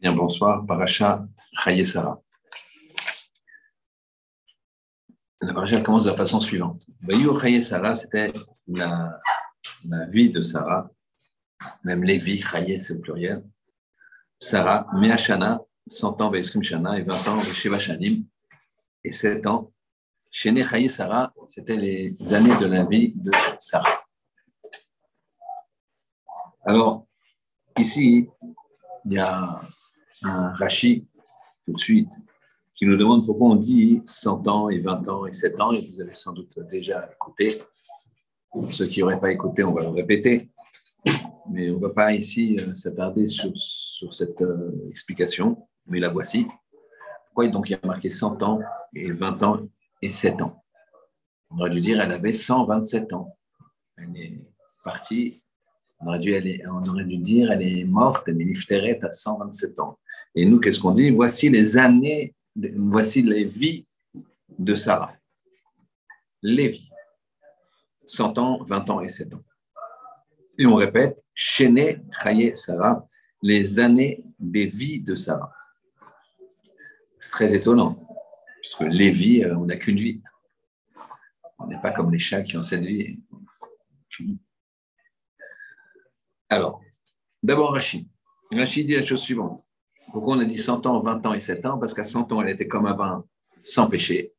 Bien, bonsoir, Paracha Sarah. La paracha commence de la façon suivante. Bayou Sarah, c'était la, vie de Sarah, même Lévi, Chaye, c'est au pluriel. Sarah, Meachana, 100 ans, Vaisrim Shana, et 20 ans, Sheva Shanim, et 7 ans. Shene Chaye Sarah, c'était les années de la vie de Sarah. Alors, ici, il y a un Rashi, tout de suite, qui nous demande pourquoi on dit 100 ans et 20 ans et 7 ans, et vous avez sans doute déjà écouté. Pour ceux qui n'auraient pas écouté, on va le répéter. Mais on ne va pas ici euh, s'attarder sur, sur, cette euh, explication, mais la voici. Pourquoi donc il y a marqué 100 ans et 20 ans et 7 ans? On aurait dû dire elle avait 127 ans. Elle est partie, on aurait dû, on aurait dû dire elle est morte, elle est à 127 ans. Et nous, qu'est-ce qu'on dit? Voici les années, voici les vies de Sarah. Les vies. 100 ans, 20 ans et 7 ans. Et on répète, Chéné, Chaye, Sarah, les années des vies de Sarah. C'est très étonnant, puisque les vies, euh, on n'a qu'une vie. On n'est pas comme les chats qui ont cette vie. Alors, d'abord Rachid. Rachid dit la chose suivante. Pourquoi on a dit 100 ans, 20 ans et 7 ans? Parce qu'à 100 ans, elle était comme 20, sans péché.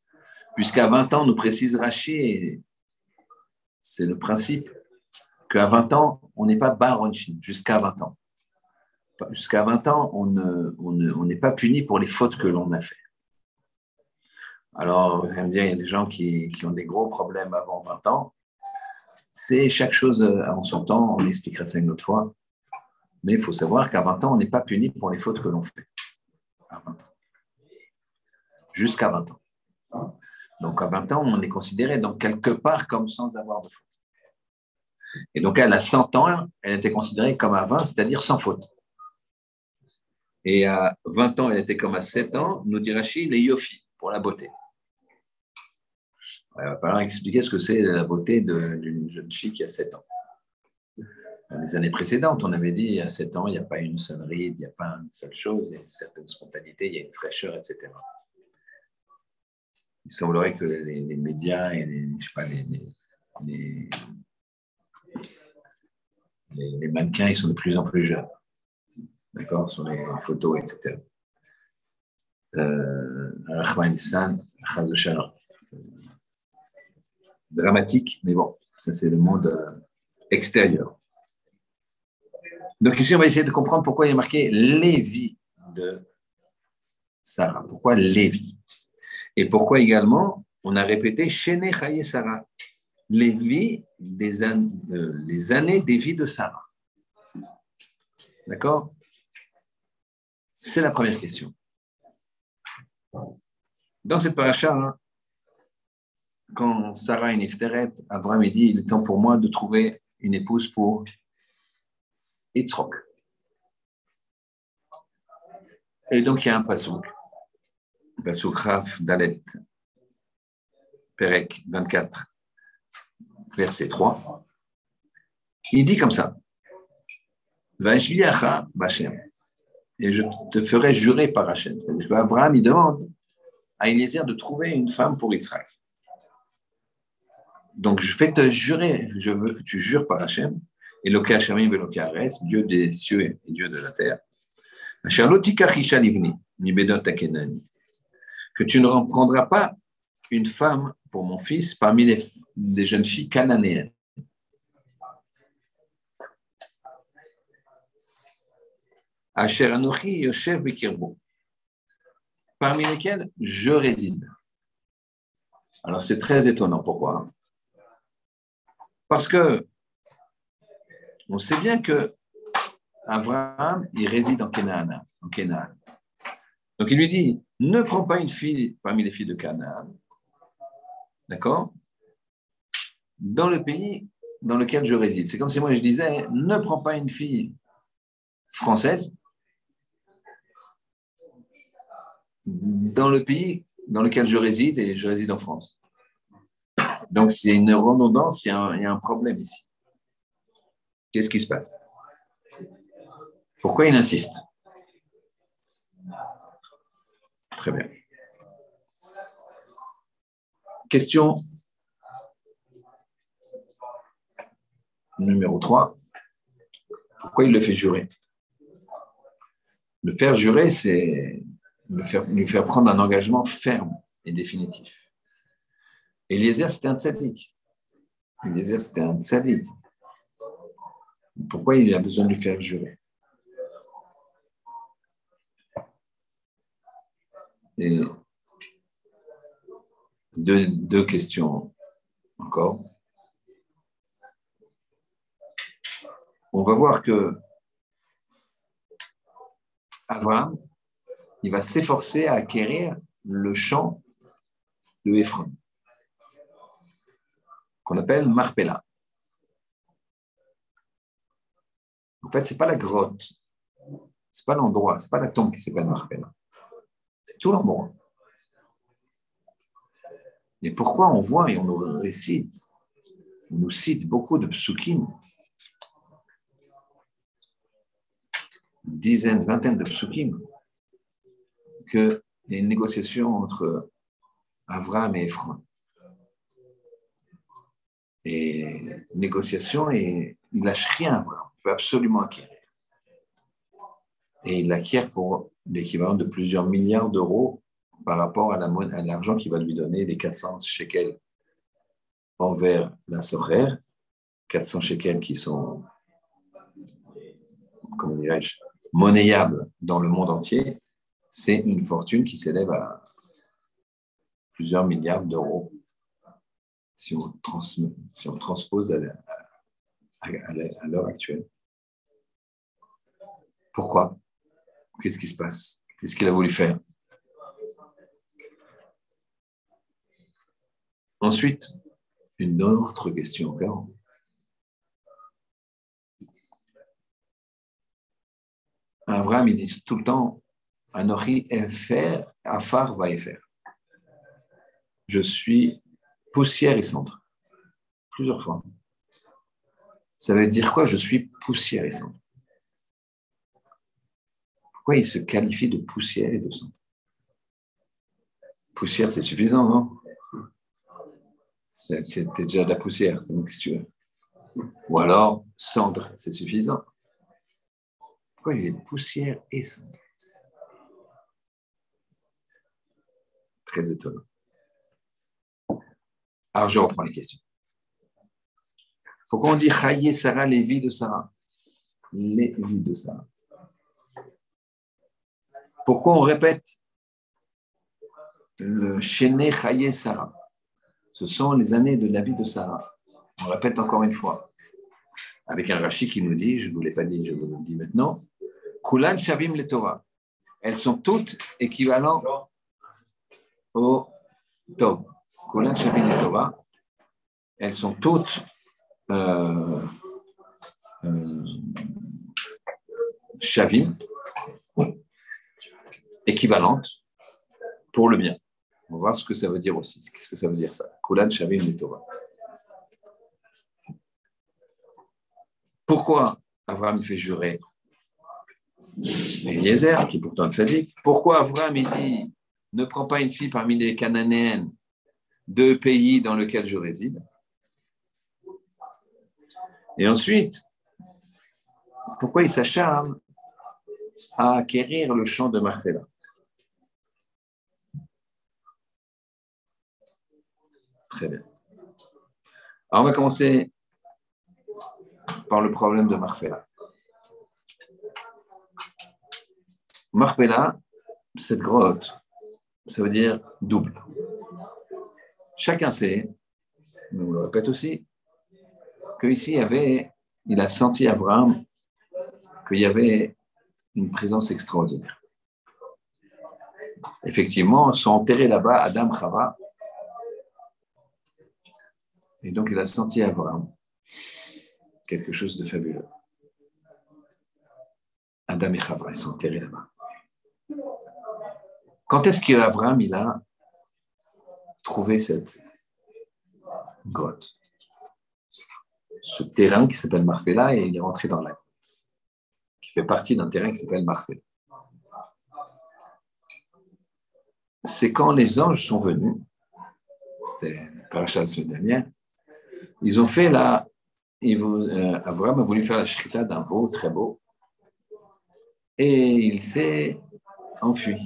Puisqu'à 20 ans, nous précise Rachid, c'est le principe, qu'à 20 ans, on n'est pas baronchin, jusqu'à 20 ans. Jusqu'à 20 ans, on n'est pas puni pour les fautes que l'on a fait. Alors, vous allez me dire, il y a des gens qui, ont des gros problèmes avant 20 ans. C'est chaque chose avant son temps, on expliquera ça une autre fois. Mais il faut savoir qu'à 20 ans, on n'est pas puni pour les fautes que l'on fait. Jusqu'à 20 ans. Donc à 20 ans, on est considéré donc quelque part comme sans avoir de faute. Et donc elle, a 100 ans, elle était considérée comme à 20, c'est-à-dire sans faute. Et à 20 ans, elle était comme à 7 ans, nous dit Rachid, les yofi, pour la beauté. Il va falloir expliquer ce que c'est la beauté d'une jeune fille qui a 7 ans dans les années précédentes, on avait dit il y a sept ans, il n'y a pas une seule ride, il n'y a pas une seule chose, il y a une certaine spontanéité, il y a une fraîcheur, etc. Il semblerait que les, médias et les, mannequins, ils sont de plus en plus jeunes. D'accord? Sur les photos, etc. Euh, dramatique, mais bon, ça c'est le monde euh, extérieur. Donc ici, on va essayer de comprendre pourquoi il a marqué Lévi de Sarah. Pourquoi Lévi? Et pourquoi également on a répété Shene Chaye Sarah, Lévi des euh, les années des vies de Sarah. D'accord? C'est la première question. Dans cette paracha, hein, quand Sarah est Abraham dit il est temps pour moi de trouver une épouse pour Yitzhak. Et donc, il y a un pasouk. Pasouk Raf Dalet, Perek 24, verset 3. Il dit comme ça. Et je te ferai jurer par Hachem. Abraham, il demande à Eliezer de trouver une femme pour Yitzhak. Donc, je vais te jurer, je veux que tu jures par Hachem et Dieu des cieux et Dieu de la terre. Que tu ne prendras pas une femme pour mon fils parmi les, jeunes filles cananéennes. Parmi lesquelles je réside. Alors c'est très étonnant. Pourquoi? Parce que on sait bien que Abraham, il réside en Canaan, en Donc il lui dit, ne prends pas une fille parmi les filles de Canaan, d'accord? Dans le pays dans lequel je réside. C'est comme si moi je disais, ne prends pas une fille française dans le pays dans lequel je réside et je réside en France. Donc c'est une redondance, il y a un problème ici. Qu'est-ce qui se passe? Pourquoi il insiste? Très bien. Question numéro 3. Pourquoi il le fait jurer? Le faire jurer, c'est lui faire prendre un engagement ferme et définitif. Eliezer, c'était un tzaddik. Eliezer, c'était un tzaddik. Pourquoi il a besoin de lui faire jurer deux, questions encore. On va voir que Abraham, il va s'efforcer à acquérir le champ de Ephron, qu'on appelle Marpella. En fait, ce n'est pas la grotte, ce n'est pas l'endroit, ce n'est pas la tombe qui s'appelle Marpella. C'est tout l'endroit. Et pourquoi on voit et on nous récite, on nous cite beaucoup de psukim, dizaines, vingtaines de psukim, qu'il y a une négociation entre Avram et Ephron. Et négociation, et il lâche rien, Avram. Il veut absolument acquérir. Et il acquiert pour l'équivalent de plusieurs milliards d'euros par rapport à l'argent qu'il va lui donner, les 400 shekels envers la Sorère, 400 shekels qui sont, comment dirais-je, monnayables dans le monde entier, c'est une fortune qui s'élève à plusieurs milliards d'euros si, on transpose à l'heure actuelle. Pourquoi? Qu'est-ce qui se passe? Qu'est-ce qu'il a voulu faire? Ensuite, une autre question encore. Abraham, il dit tout le temps Anochi Efer, Afar va faire. Je suis poussière et centre. Plusieurs fois. Ça veut dire quoi? Je suis poussière et centre il se qualifie de poussière et de sang? Poussière, c'est suffisant, non? C'était déjà de la poussière, c'est mon question. Ou alors, cendre, c'est suffisant. Pourquoi il est poussière et cendre? Très étonnant. Alors, je reprends les questions. Pourquoi on dit Chaye Sarah, les vies de Sarah Les vies de Sarah. Pourquoi on répète le Chéné Chaye Sarah? Ce sont les années de la vie de Sarah. On répète encore une fois. Avec un Rashi qui nous dit, je ne vous l'ai pas dit, je vous le dis maintenant, Kulan Shavim le Torah. Elles sont toutes équivalentes au Tov. Kulan Shavim le Torah. Elles sont toutes euh, euh, Shavim, équivalente pour le bien. On va voir ce que ça veut dire aussi. Qu'est-ce que ça veut dire ça? Kulan Shavim Torah. Pourquoi Abraham fait jurer Eliezer, qui pourtant un sadique? Pourquoi il dit ne prends pas une fille parmi les Cananéennes de pays dans lesquels je réside? Et ensuite, pourquoi il s'acharne à acquérir le champ de Marfela Très bien. Alors, on va commencer par le problème de Marfella. Marfella, cette grotte, ça veut dire double. Chacun sait, mais on le répète aussi, qu'ici, il, a senti Abraham qu'il y avait une présence extraordinaire. Effectivement, sont enterrés là-bas Adam Chava et donc, il a senti Abraham quelque chose de fabuleux. Adam et Chava, ils sont enterrés là-bas. Quand est-ce qu'Abraham, il a trouvé cette grotte? Ce terrain qui s'appelle Marfella, et il est rentré dans la qui fait partie d'un terrain qui s'appelle Marfella. c'est quand les anges sont venus, c'était la semaine dernière, ils ont fait la. Euh, Abraham a voulu faire la shrita d'un veau très beau et il s'est enfui,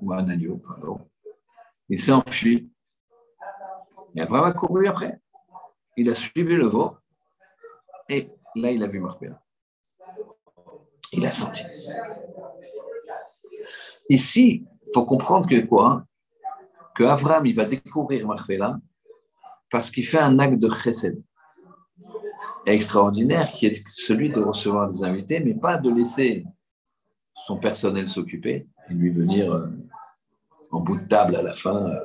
ou un agneau, pardon. Il s'est enfui. Et Abraham a couru après. Il a suivi le veau et là, il a vu Marpella. Il a senti. Ici, il faut comprendre que quoi? Que Avram, il va découvrir Marpella parce qu'il fait un acte de chesed extraordinaire qui est celui de recevoir des invités, mais pas de laisser son personnel s'occuper et lui venir euh, en bout de table à la fin, euh,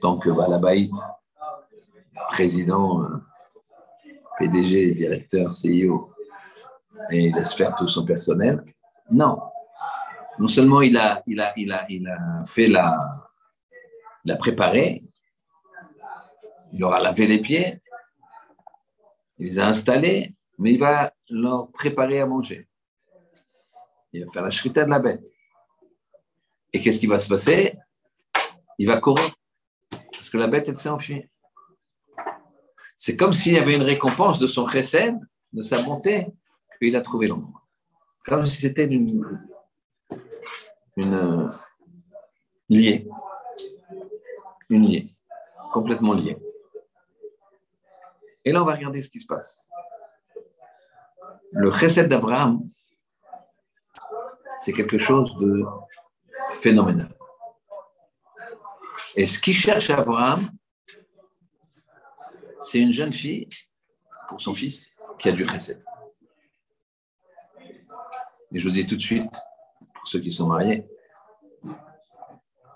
tant que Balabaït, président, euh, PDG, directeur, CEO, et il laisse tout son personnel. Non. Non seulement il a, il a, il a, il a fait la, il a préparé, il leur a lavé les pieds, il les a installés, mais il va leur préparer à manger. Il va faire la shrita de la bête. Et qu'est-ce qui va se passer? Il va courir. Parce que la bête, elle s'est enfuie. C'est comme s'il y avait une récompense de son chesed, de sa bonté, qu'il a trouvé l'endroit. Comme si c'était une, une euh, liée. Une liée. Complètement liée. Et là, on va regarder ce qui se passe. Le chesed d'Abraham, c'est quelque chose de phénoménal. Et ce qui cherche Abraham, c'est une jeune fille pour son fils qui a du chesed. Et je vous dis tout de suite, pour ceux qui sont mariés,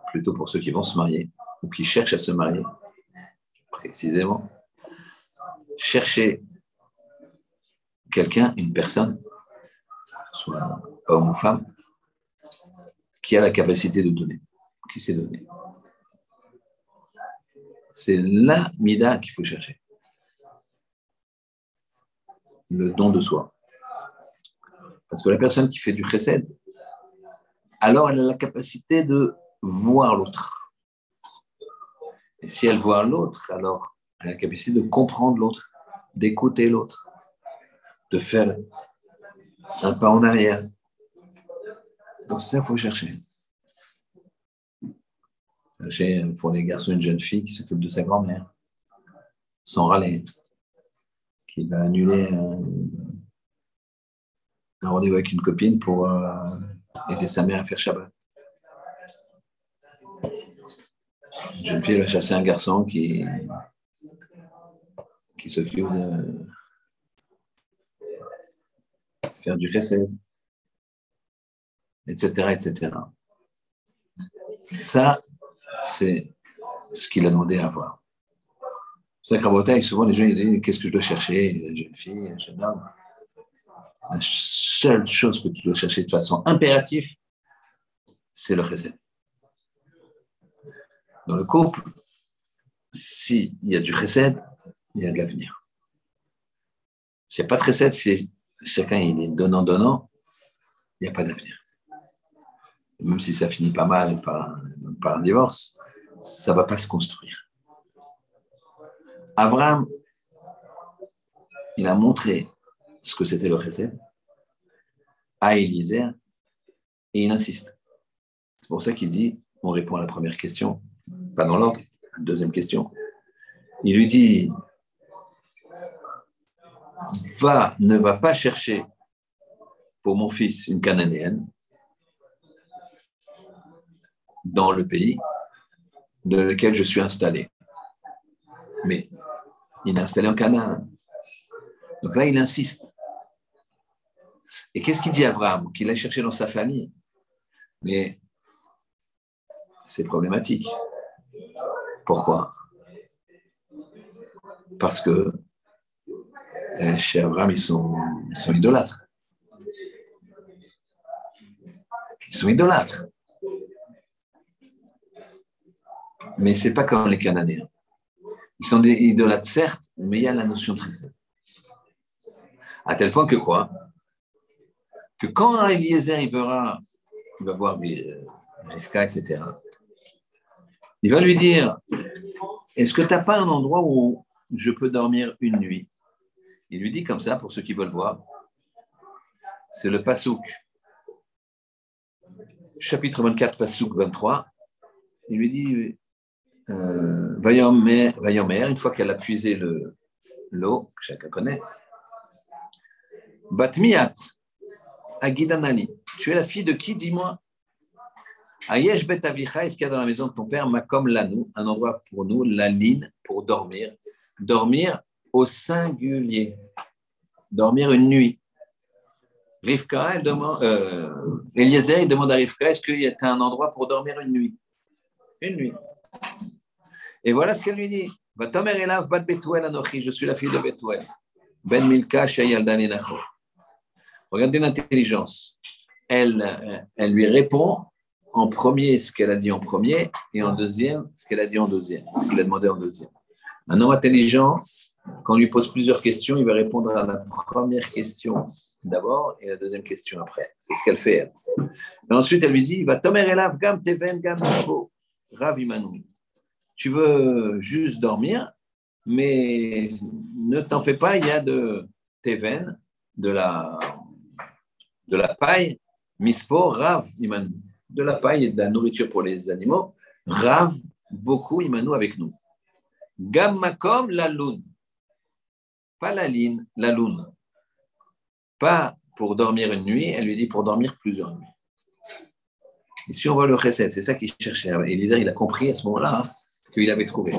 plutôt pour ceux qui vont se marier ou qui cherchent à se marier, précisément, cherchez quelqu'un, une personne, soit homme ou femme, qui a la capacité de donner, qui sait donner. C'est la mida qu'il faut chercher. Le don de soi. Parce que la personne qui fait du chesed, alors elle a la capacité de voir l'autre. Et si elle voit l'autre, alors elle a la capacité de comprendre l'autre, d'écouter l'autre, de faire un pas en arrière, donc ça, il faut chercher. Chercher pour les garçons une jeune fille qui s'occupe de sa grand-mère, sans râler, qui va annuler un, rendez-vous avec une copine pour euh, aider sa mère à faire Shabbat. Une jeune fille va chercher un garçon qui, qui s'occupe de faire du chesed etc., etc. Ça, c'est ce qu'il a demandé à avoir. C'est vrai souvent les gens ils disent Qu'est-ce que je dois chercher Une jeune fille, un jeune homme? La seule chose que tu dois chercher de façon impérative, c'est le chesed. Dans le couple, s'il y a du chesed, il y a de l'avenir. S'il n'y a pas de chesed, si chacun il est donnant-donnant, il n'y a pas d'avenir même si ça finit pas mal par, un divorce, ça ne va pas se construire. Abraham, il a montré ce que c'était le chesed à Eliezer et il insiste. C'est pour ça qu'il dit, on répond à la première question, pas dans l'ordre, deuxième question. Il lui dit, va, ne va pas chercher pour mon fils une cananéenne, dans le pays dans lequel je suis installé. Mais il est installé en Canaan. Donc là, il insiste. Et qu'est-ce qu'il dit à Abraham Qu'il a cherché dans sa famille? Mais c'est problématique. Pourquoi? Parce que euh, chez Abraham, ils sont, ils sont idolâtres. Ils sont idolâtres. Mais ce n'est pas comme les Cananéens. Ils sont des idolâtres, certes, mais il y a la notion de chesed. À tel point que quoi? Que quand Eliezer il verra, il va voir Rivka, etc. Il va lui dire Est-ce que tu n'as pas un endroit où je peux dormir une nuit? Il lui dit comme ça, pour ceux qui veulent voir c'est le Pasouk. Chapitre 24, Pasouk 23. Il lui dit euh, une fois qu'elle a puisé l'eau, que chacun connaît, Batmiat, Agidanali, tu es la fille de qui, dis-moi? Ayesh bet est-ce qu'il y a dans la maison de ton père, Makom Lanou, un endroit pour nous, la ligne, pour dormir? Dormir au singulier. Dormir une nuit. Rivka, elle demande, euh, Eliezer, il demande à Rivka, est-ce qu'il y a un endroit pour dormir une nuit? Une nuit. Et voilà ce qu'elle lui dit. Je suis la fille de Betuel. Ben Milka, Regardez l'intelligence. Elle, euh, elle lui répond en premier ce qu'elle a dit en premier et en deuxième ce qu'elle a dit en deuxième, ce qu'il a demandé en deuxième. Un homme intelligent, quand on lui pose plusieurs questions, il va répondre à la première question d'abord et la deuxième question après. C'est ce qu'elle fait, elle. Et ensuite, elle lui dit Va tomer elav gam teven gam rav Tu veux juste dormir, mais ne t'en fais pas, il y a de teven, de la, de la paille, mispo, rav imanu. De la paille et de la nourriture pour les animaux, rav, beaucoup imanu avec nous. Gam makom la lune. Pas la ligne, la lune. Pas pour dormir une nuit, elle lui dit pour dormir plusieurs nuits. Ici, on voit le chesed, c'est ça qu'il cherchait. Elisa, il a compris à ce moment-là hein, qu'il avait trouvé.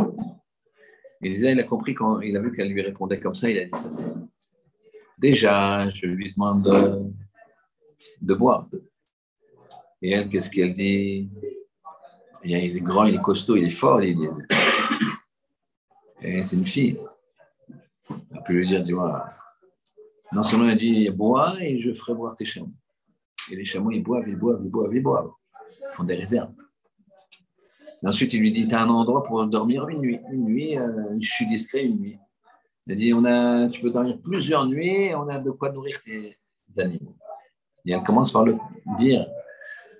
Il a compris quand il a vu qu'elle lui répondait comme ça, il a dit ça c'est. Déjà, je lui demande de, boire. Et elle, qu'est-ce qu'elle dit? Il est grand, il est costaud, il est fort, il est... Et c'est une fille. On peut lui dire, dis-moi, non seulement il dit bois et je ferai boire tes chameaux. Et les chameaux, ils boivent, ils boivent, ils boivent, ils boivent. Ils font des réserves. Ensuite, il lui dit Tu as un endroit pour dormir une nuit. Une nuit, euh, je suis discret une nuit. Il dit on a, Tu peux dormir plusieurs nuits, on a de quoi nourrir tes animaux. Et elle commence par le dire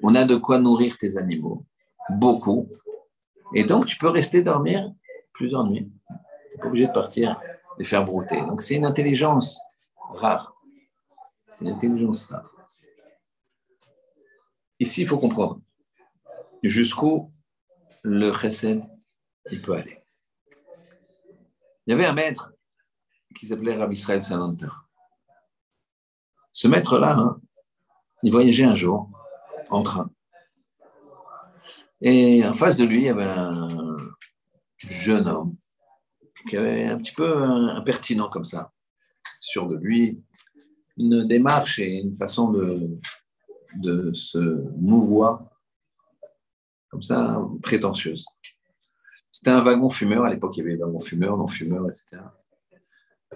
On a de quoi nourrir tes animaux. Beaucoup. Et donc, tu peux rester dormir plusieurs nuits. Tu n'es pas obligé de partir les faire brouter. Donc, c'est une intelligence rare. C'est une intelligence rare. Ici, il faut comprendre jusqu'où le chesed il peut aller. Il y avait un maître qui s'appelait Rabbi Israël Salanter. Ce maître-là, hein, il voyageait un jour en train. Et en face de lui, il y avait un jeune homme qui avait un petit peu impertinent comme ça sûr de lui, une démarche et une façon de, de se mouvoir comme ça, prétentieuse. C'était un wagon fumeur, à l'époque il y avait wagon fumeur, non-fumeur, etc.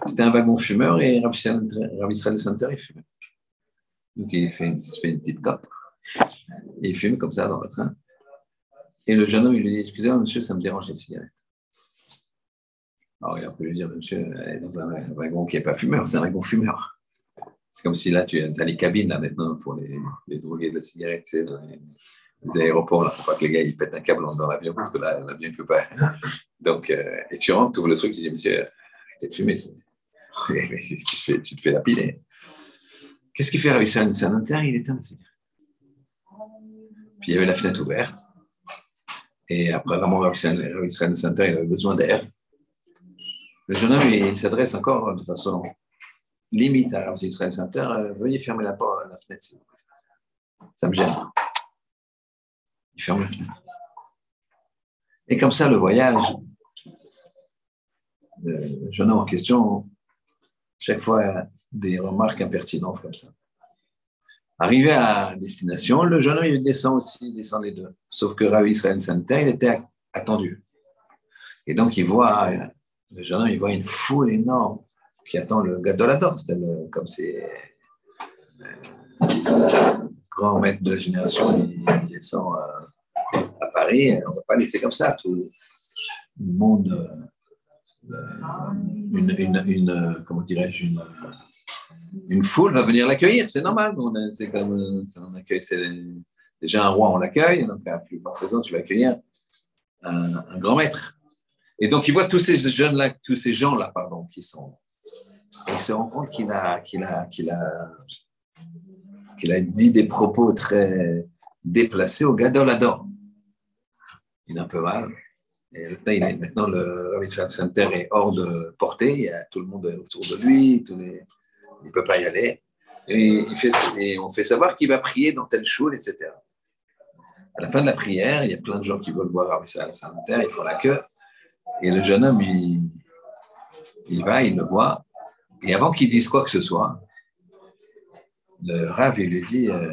C'était un wagon fumeur et Rabbi Israël Center, il fumait. Donc il fait une, fait une petite cope. Et il fume comme ça dans le train. Et le jeune homme, il lui dit Excusez-moi, monsieur, ça me dérange les cigarettes. Alors, on peut lui dire, monsieur, elle est dans un wagon qui n'est pas fumeur, c'est un wagon fumeur. C'est comme si là, tu as les cabines là maintenant pour les, les drogués de cigarettes, tu sais, aéroports. Il ne faut pas que les gars ils pètent un câble dans l'avion parce que là, l'avion ne peut pas. Donc, euh, et tu rentres, tu ouvres le truc, tu dis, monsieur, arrêtez de fumer. tu, te fais, tu lapider. Qu'est-ce qu'il fait avec ça C'est un il éteint la cigarette. Puis il y avait la fenêtre ouverte. Et après, vraiment, Israël Center, il avait besoin d'air. Le jeune homme, il s'adresse encore de façon limite à Israël Center. Euh, veuillez fermer la, porte, la fenêtre, Ça me gêne. Il. Et comme ça, le voyage, le jeune homme en question, chaque fois, des remarques impertinentes comme ça. Arrivé à destination, le jeune homme il descend aussi, il descend les deux. Sauf que Ravi Israël Center, il était attendu. Et donc, il voit le jeune homme, il voit une foule énorme qui attend le Gadolador, c'est comme c'est le grand maître de la génération, il, descend à, Paris, on ne va pas laisser comme ça tout le monde, euh, une, une, une comment dirais-je, une, foule va venir l'accueillir, c'est normal. C'est comme Déjà, un roi, on l'accueille, donc à plus par saison, tu vas accueillir un, grand maître. Et donc, il voit tous ces jeunes-là, tous ces gens-là, pardon, qui sont. Et il se rend compte qu'il a, qu'il a, qu'il a, qu'il a dit des propos très déplacés au Gadolador. Un peu mal. Et maintenant, le Rav Center est hors de portée, il y a tout le monde autour de lui, il ne peut pas y aller. Et, on fait savoir qu'il va prier dans telle choule, etc. À la fin de la prière, il y a plein de gens qui veulent voir Rav Center, ils font la queue. Et le jeune homme, il, il va, il le voit. Et avant qu'il dise quoi que ce soit, le Rav, lui dit euh,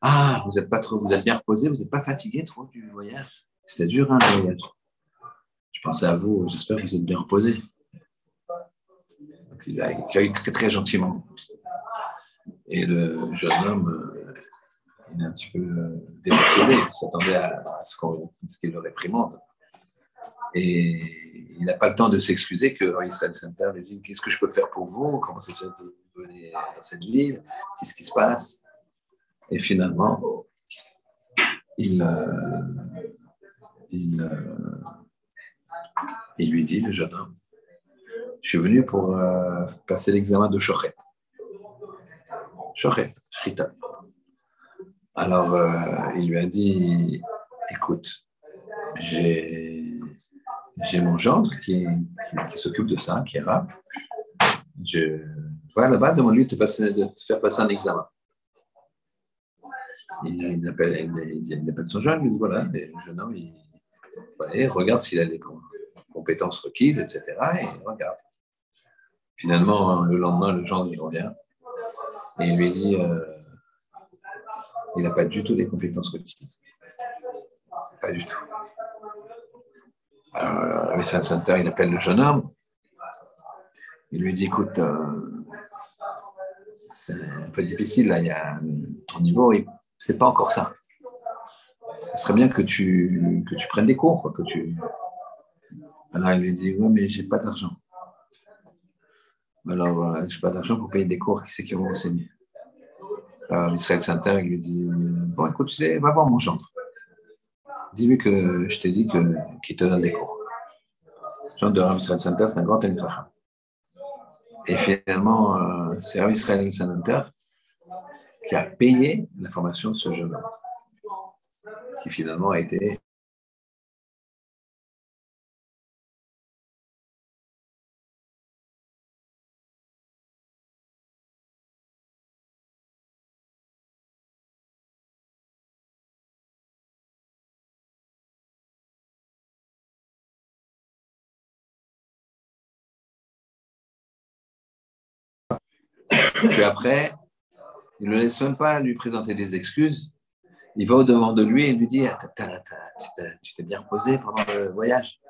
Ah, vous êtes pas trop, vous êtes bien reposé, vous n'êtes pas fatigué trop du voyage? C'était dur, hein, le voyage. Je pensais à vous, j'espère que vous êtes bien reposé. Donc, il a accueilli très, très gentiment. Et le jeune homme, euh, il est un petit peu euh, démotivé, il s'attendait à, ce qu'il le réprimande. Et il n'a pas le temps de s'excuser que Israël Center lui dit Qu'est-ce que je peux faire pour vous? Comment ça se fait que vous venez dans cette ville? Qu'est-ce qui se passe? Et finalement, il, euh, il, il lui dit, le jeune homme, je suis venu pour euh, passer l'examen de Shochet. Shochet, Shrita. Alors, euh, il lui a dit, écoute, j'ai, mon gendre qui, qui, s'occupe de ça, qui est rare. Je va là-bas, demande-lui de, te faire passer un examen. Il, appelle, il, appelle son jeune, il dit voilà, le jeune homme, il, regarde s'il a les compétences requises, etc. Et regarde. Finalement, le lendemain, le gendre, il revient et il lui dit euh, il n'a pas du tout les compétences requises. Pas du tout. Alors, avec Center, il appelle le jeune homme. Il lui dit écoute, euh, c'est un peu difficile, là, il y a ton niveau, c'est pas encore ça. Ce serait bien que tu, que tu prennes des cours, quoi, que tu, alors il lui dit Oui, mais j'ai pas d'argent. Alors, je j'ai pas d'argent pour payer des cours, qui c'est qui vont enseigner Alors l'Israël Center, il lui dit Bon, écoute, tu sais, va voir mon gendre. Dis-lui que je t'ai dit qu'il te donne des cours. Le gendre de Rav Israël Center, c'est un grand Elfacham. Et finalement, euh, c'est Rav Israël Center qui a payé la formation de ce jeune homme, qui finalement a été Puis après, il ne laisse même pas lui présenter des excuses. Il va au-devant de lui et lui dit Tu t'es bien reposé pendant le voyage.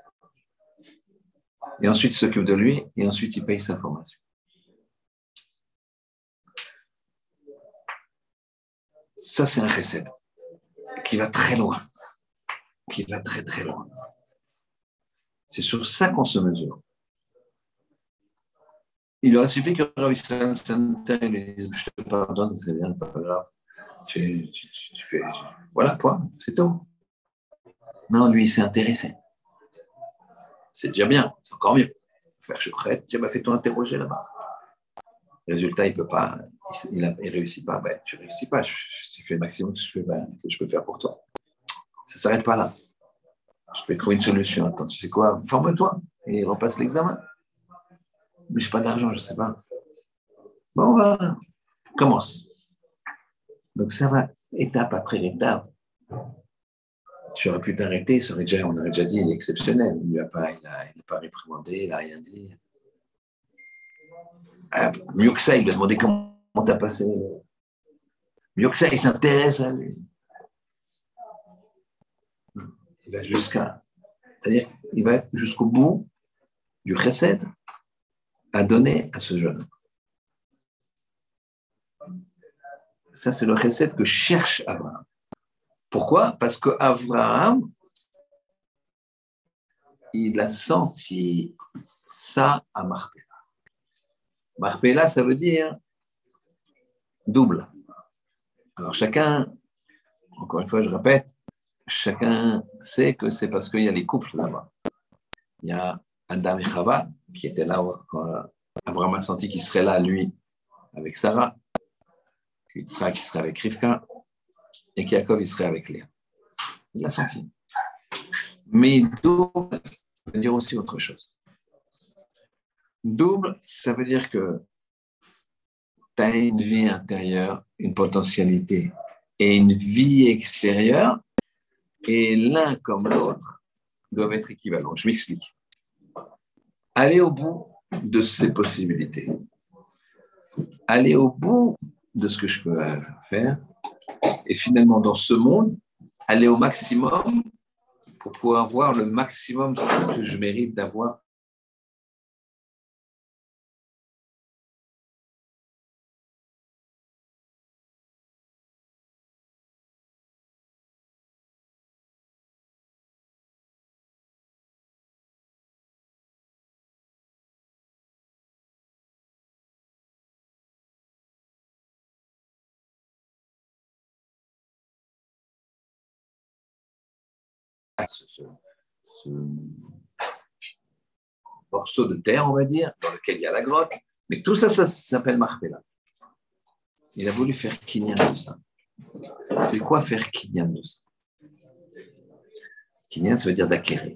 Et ensuite, il s'occupe de lui et ensuite, il paye sa formation. Ça, c'est un recette qui va très loin. Qui va très, très loin. C'est sur ça qu'on se mesure. Il aurait suffi que Rav Israël lui dise Je te pardonne, c'est bien, pas grave. Voilà, c'est tout. Non, lui, il s'est intéressé. C'est déjà bien, c'est encore mieux. Faire choucrette, tu m'as fait toi interroger là-bas. Résultat, il ne peut pas, il ne réussit pas. Ben, tu ne réussis pas, je, fais le maximum que je, ben, que je peux faire pour toi. Ça ne s'arrête pas là. Je vais trouver une solution. Attends, tu sais quoi? Forme-toi et repasse l'examen mais je n'ai pas d'argent, je ne sais pas. Bon, on va, commence. Donc ça va étape après étape. Tu aurais pu t'arrêter, déjà, on aurait déjà dit, il est exceptionnel. Il n'a pas, il pas réprimandé, il n'a rien dit. Ah, mieux que ça, il lui a demandé comment tu as passé. Mieux que ça, il s'intéresse à lui. Il va jusqu'à. C'est-à-dire, il va jusqu'au bout du chesed à donner à ce jeune. Ça, c'est le recette que cherche Abraham. Pourquoi? Parce que Abraham, il a senti ça à Marpella. Marpella, ça veut dire double. Alors chacun encore une fois, je répète, chacun sait que c'est parce qu'il y a les couples là-bas. Il y a Adam et Chava qui étaient là quand Abraham a senti qu'il serait là, lui, avec Sarah, qu'il serait, serait avec Rivka, et qu'Yaakov, il serait avec Léa. Il l'a senti. Mais double veut dire aussi autre chose. Double, ça veut dire que tu as une vie intérieure, une potentialité et une vie extérieure, et l'un comme l'autre doivent être équivalents. Je m'explique. Aller au bout de ces possibilités. Aller au bout de ce que je peux faire. Et finalement, dans ce monde, aller au maximum pour pouvoir voir le maximum que je mérite d'avoir ce, morceau de terre, on va dire, dans lequel il y a la grotte. Mais tout ça, ça, s'appelle Marpella. Il a voulu faire kinyan de ça. C'est quoi faire kinyan de ça? Kinyan, ça veut dire d'acquérir.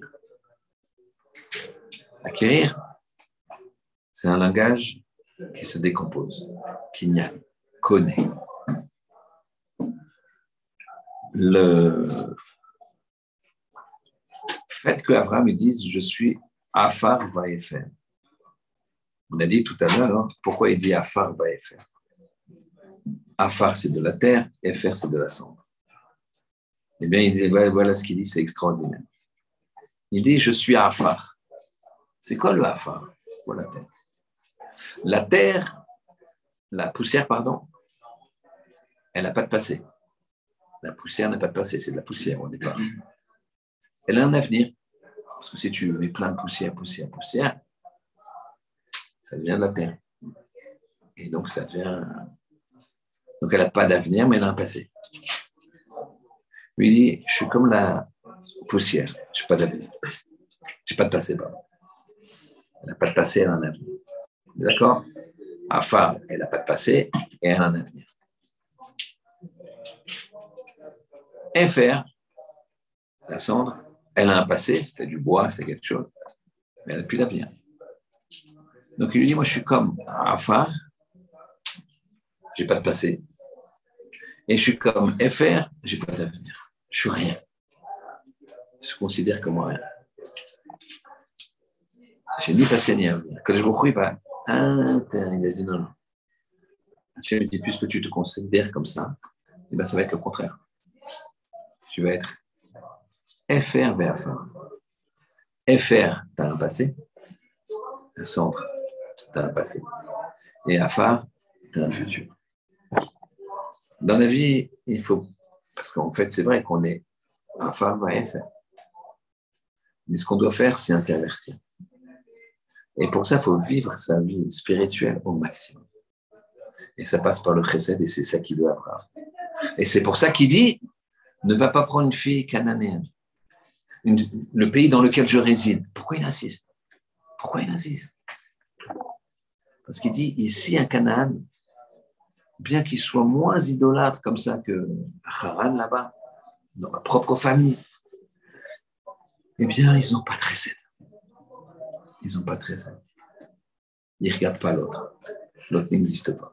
Acquérir, c'est un langage qui se décompose. Kinyan, connaît. Le, fait que Abraham dise Je suis Afar Vaefer. On a dit tout à l'heure hein, pourquoi il dit Afar Vaefer? Afar, c'est de la terre, Efer, c'est de la cendre. Eh bien, il dit voilà ce qu'il dit, c'est extraordinaire. Il dit Je suis Afar. C'est quoi le Afar C'est quoi la terre? La terre, la poussière, pardon, elle n'a pas de passé. La poussière n'a pas de passé, c'est de la poussière au départ. Elle a un avenir. Parce que si tu mets plein de poussière, poussière, poussière, ça devient de la terre. Et donc, ça devient. Donc, elle n'a pas d'avenir, mais elle a un passé. Lui dit Je suis comme la poussière, je n'ai pas d'avenir. Je n'ai pas de passé, pardon. Elle n'a pas de passé, elle a un avenir. D'accord? Afar, elle n'a pas de passé et elle a un avenir. FR, la cendre, elle a un passé, c'était du bois, c'était quelque chose, mais elle n'a plus d'avenir. Donc il lui dit, moi je suis comme Afar, je n'ai pas de passé, et je suis comme FR, je n'ai pas d'avenir, je suis rien. Je me considère comme rien. Je n'ai ni passé ni avenir. Quand je me crois, pas il a dit non, non. Me dit, puisque tu te considères comme ça, eh ben, ça va être le contraire. Tu vas être FR vers FR, tu as un passé. Centre, tu as un passé. Et Afar, tu as un futur. Dans la vie, il faut. Parce qu'en fait, c'est vrai qu'on est Afar va FR. Mais ce qu'on doit faire, c'est intervertir. Et pour ça, il faut vivre sa vie spirituelle au maximum. Et ça passe par le chesed et c'est ça qu'il doit avoir. Et c'est pour ça qu'il dit ne va pas prendre une fille cananéenne le pays dans lequel je réside. Pourquoi il insiste? Pourquoi il insiste? Parce qu'il dit ici, à Canaan, bien qu'il soit moins idolâtre comme ça que Haran là-bas, dans ma propre famille, eh bien, ils n'ont pas très saine. Ils n'ont pas très saine. Ils ne regardent pas l'autre. L'autre n'existe pas.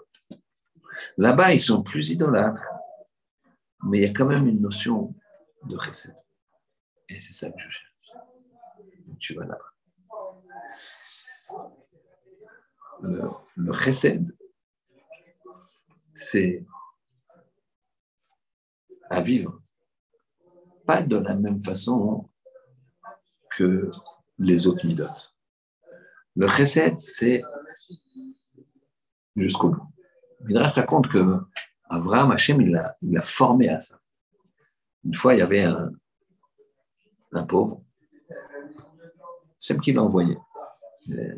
Là-bas, ils sont plus idolâtres, mais il y a quand même une notion de recette. Et c'est ça que je cherche. Tu vas là-bas. Le, le chesed, c'est à vivre, pas de la même façon que les autres midotes. Le chesed, c'est jusqu'au bout. Midrash raconte que Avraham Hachem, il l'a formé à ça. Une fois, il y avait un, un pauvre. C'est qui l'a envoyé? Euh,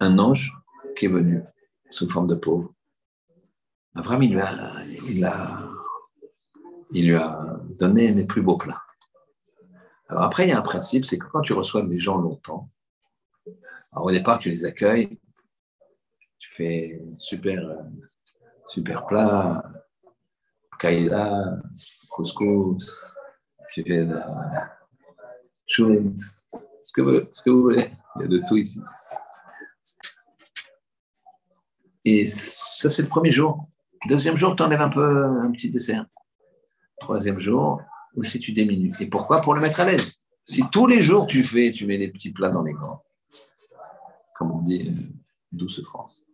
un ange qui est venu sous forme de pauvre. Abraham, il l'a il a il lui a donné les plus beaux plats. Alors après, il y a un principe, c'est que quand tu reçois des gens longtemps, au départ, tu les accueilles, tu fais super, super plat, kaila, couscous, fais la chouette, ce que, vous, ce que vous voulez. Il y a de tout ici. Et ça, c'est le premier jour. Deuxième jour, tu enlèves un peu un petit dessert. Troisième jour, aussi tu diminues. Et pourquoi? Pour le mettre à l'aise. Si tous les jours tu fais, tu mets les petits plats dans les grands, comme on dit, euh, douce France,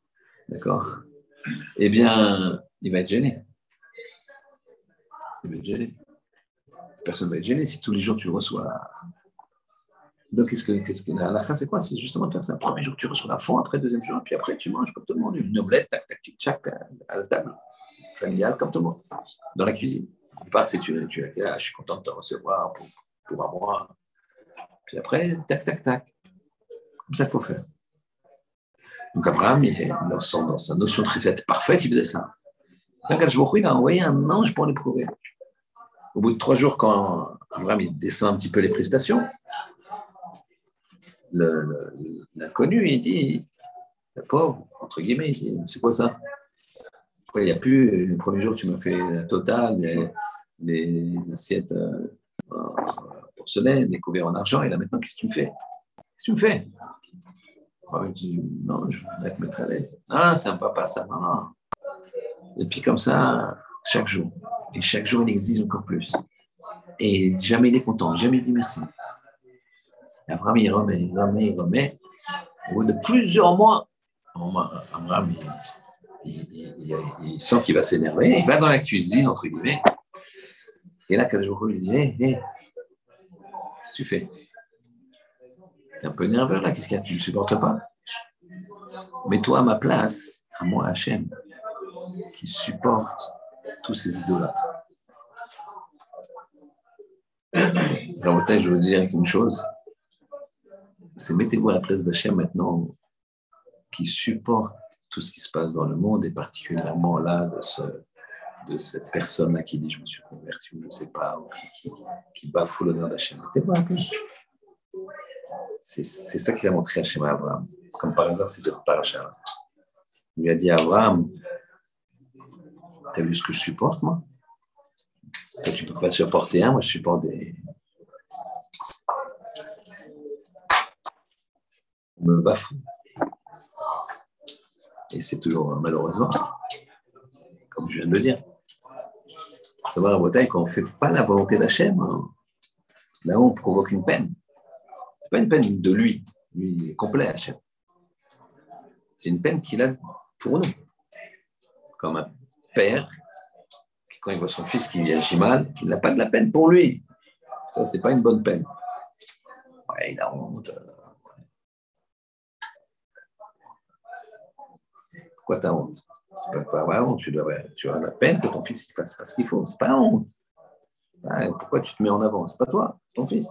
d'accord? Eh bien, il va être gêné. Il va être gêné. Personne ne va être gêné si tous les jours tu reçois donc, qu'est-ce que, qu'est-ce que la halakha, c'est quoi? C'est justement de faire ça. Premier jour, tu reçois la fond, après, deuxième jour, puis après, tu manges comme tout le monde, une omelette, tac, tac, tic, tac, à la table, familiale, comme tout le monde, dans la cuisine. Tu pars, c'est tu, tu là, je suis content de te recevoir pour, pour un mois. Puis après, tac, tac, tac. Comme ça qu'il faut faire. Donc, Abraham, dans, dans sa notion de recette parfaite, il faisait ça. Donc, il a envoyé un ange pour l'éprouver. Au bout de trois jours, quand Abraham il descend un petit peu les prestations, l'inconnu, il dit, le pauvre, entre guillemets, il dit, c'est quoi ça? Il n'y a plus, le premier jour, tu m'as fait la totale, les, assiettes euh, en porcelaine, les couverts en argent, et là maintenant, qu'est-ce que tu me fais? Qu'est-ce que tu me fais? Non, je voudrais te mettre à l'aise. Ah, c'est un papa, ça, non. Et puis comme ça, chaque jour. Et chaque jour, il exige encore plus. Et jamais il est content, jamais il dit merci. Abraham, il remet, il remet, il remet. Au bout de plusieurs mois, Abraham, il, sent qu'il va s'énerver. Il va dans la cuisine, entre guillemets. Et là, Kadosh lui dit Hé, hé, qu'est-ce que tu fais? Tu es un peu nerveux là, qu'est-ce qu'il y a? Tu ne supportes pas? Mets-toi à ma place, à moi, Hachem, qui supporte tous ces idolâtres. je veux dire une chose c'est mettez-vous à la place d'Hachem maintenant, qui supporte tout ce qui se passe dans le monde, et particulièrement là, de, ce, de cette personne-là qui dit je me suis converti, ou je ne sais pas, ou qui, bafoue l'honneur d'Hachem. Mettez-vous à la place. C'est, ça qu'il a montré Hachem à Abraham. Comme par hasard, c'est cette paracha. Il lui a dit Abraham T'as vu ce que je supporte, moi Toi, tu ne peux pas supporter un, moi, je supporte des, me bafoue. Et c'est toujours malheureusement, comme je viens de le dire. Savoir à Bretagne, quand on ne fait pas la volonté d'Hachem, hein, là on provoque une peine. Ce n'est pas une peine de lui, lui est complet Hachem. C'est une peine qu'il a pour nous. Comme un père quand il voit son fils qui agit mal, il n'a pas de la peine pour lui. Ça, c'est pas une bonne peine. Ouais, il a honte. Pourquoi tu as honte? C'est pas, pas honte, tu, dois, tu as la peine que ton fils fasse pas ce qu'il faut. C'est pas honte. pourquoi tu te mets en avant? C'est pas toi, c'est ton fils.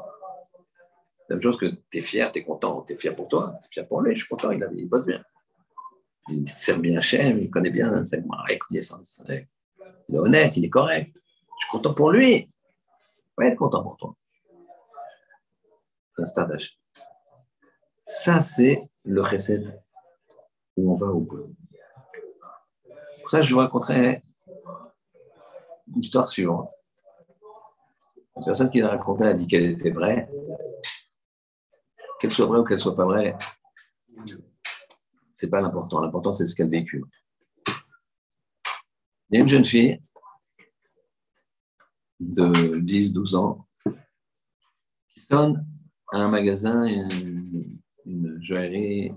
La même chose que tu es fier, tu es content, tu es fier pour toi, tu es fier pour lui, je suis content, il, a, il bosse bien. Il sert bien Hachem, il connaît bien sa connaissance. Il est honnête, il est correct. Je suis content pour lui. Va être content pour toi. L'instar d'Hachem. Ça, c'est le recette où on va au bout. Pour ça, je vous raconterai l'histoire suivante. La personne qui l'a racontée a dit qu'elle était vraie. Qu'elle soit vraie ou qu'elle soit pas vraie, pas l'important. L'important, c'est ce qu'elle véhicule. Il y a une jeune fille de 10-12 ans qui sonne à un magasin, une, joaillerie,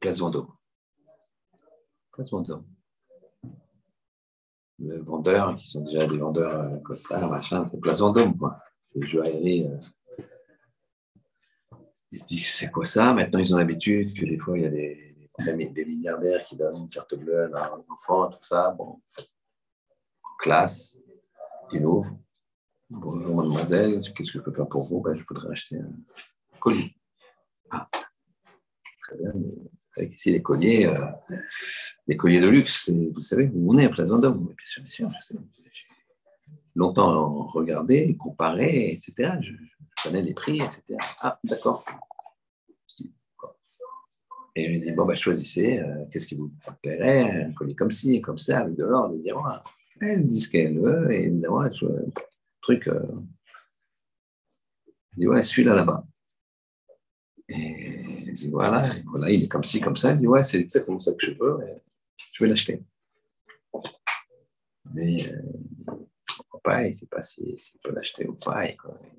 Place Vendôme. Les vendeurs, qui sont déjà des vendeurs euh, costards, machin, c'est Place Vendôme, quoi. C'est joaillerie. Euh. Ils se disent, c'est quoi ça? Maintenant, ils ont l'habitude que des fois, il y a des, des, milliardaires qui donnent une carte bleue à un enfant, tout ça. Bon, classe, il ouvre. Bonjour, mademoiselle, qu'est-ce que je peux faire pour vous? Ben, Je voudrais acheter un colis. Ah, très bien, mais avec ici les colliers, euh, les colliers de luxe. Vous savez, vous venez à Place Vendôme. Bien sûr, bien sûr, je sais. Longtemps regardé, comparé, etc. Je, connais les prix, etc. Ah, d'accord. Et je lui dis, bon, bah, choisissez, euh, qu'est-ce qui vous plairait, un collier comme ci, comme ça, avec de l'or, des diamants. Elle dit ce qu'elle veut, et évidemment, elle choisit un truc. Euh... Elle dit, ouais, celui-là là-bas. Et je dis, voilà, voilà, il est comme ci, comme ça. Elle dit, ouais, c'est exactement ça que je veux, je vais l'acheter. Mais euh, pas, il sait pas s'il peut l'acheter ou pas.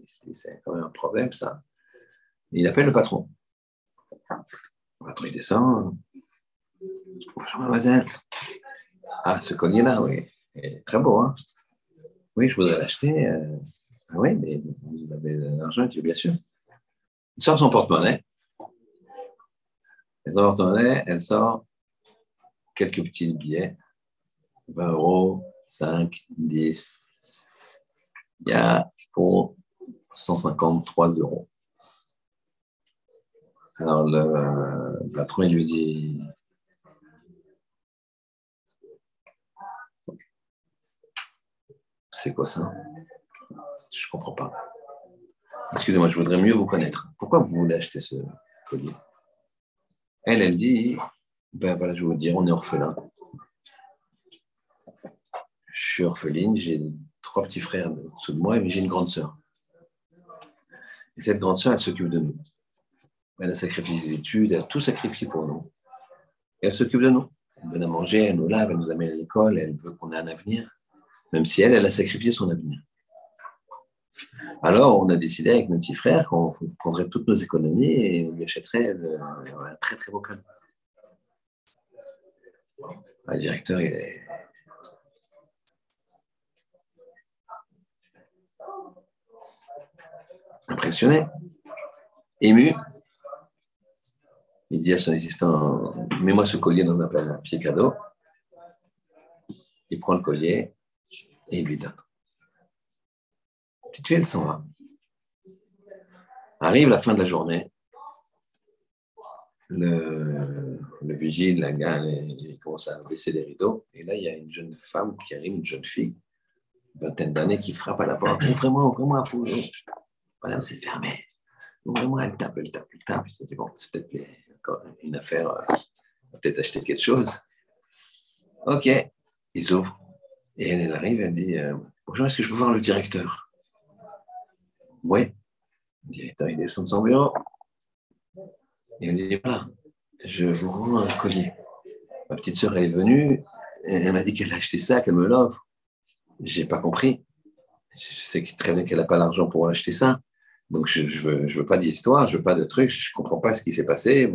C'est quand même un problème, ça. il appelle le patron. Le patron, il descend. Bonjour, mademoiselle. Ah, ce collier-là, oui. très beau, hein. Oui, je voudrais l'acheter. Euh, ah oui, mais vous avez de l'argent, bien sûr. Il sort son porte-monnaie. Elle sort son porte-monnaie, elle sort quelques petits billets. 20 euros, 5, 10, il y a pour 153 euros. Alors le patron, il lui dit C'est quoi ça? Je ne comprends pas. Excusez-moi, je voudrais mieux vous connaître. Pourquoi vous voulez acheter ce collier? Elle, elle dit Ben voilà, je vais vous dire, on est orphelin. Je suis orpheline, j'ai trois petits frères dessous de moi, mais j'ai une grande sœur. Et cette grande sœur, elle s'occupe de nous. Elle a sacrifié ses études, elle a tout sacrifié pour nous. Et elle s'occupe de nous. Elle donne à manger, elle nous lave, elle nous amène à l'école, elle veut qu'on ait un avenir, même si elle, elle a sacrifié son avenir. Alors, on a décidé avec mes petits frères qu'on prendrait toutes nos économies et on lui achèterait un très très beau cadeau. Le directeur, il est impressionné, ému. Il dit à son assistant Mets-moi ce collier dans un pied cadeau. Il prend le collier et il lui donne. Petite fille, elle s'en va. Arrive la fin de la journée. Le, le vigile, la gare, il commence à baisser les rideaux. Et là, il y a une jeune femme qui arrive, une jeune fille, vingtaine d'années, qui frappe à la porte. Ouvrez-moi, ouvrez-moi, Madame, c'est fermé. vraiment, elle tape, elle tape, elle tape. C'est bon, c'est peut-être une affaire, euh, peut-être acheter quelque chose. Ok, ils ouvrent. Et elle, arrive, elle dit euh, Bonjour, est-ce que je peux voir le directeur? Oui. Le directeur, il descend de son bureau. Et elle dit Voilà, je vous rends un collier. Ma petite sœur, est venue. elle m'a dit qu'elle a acheté ça, qu'elle me l'offre. J'ai pas compris. Je sais très bien qu'elle n'a pas l'argent pour acheter ça. Donc, je ne veux, pas d'histoire, je veux pas de trucs, je ne comprends pas ce qui s'est passé.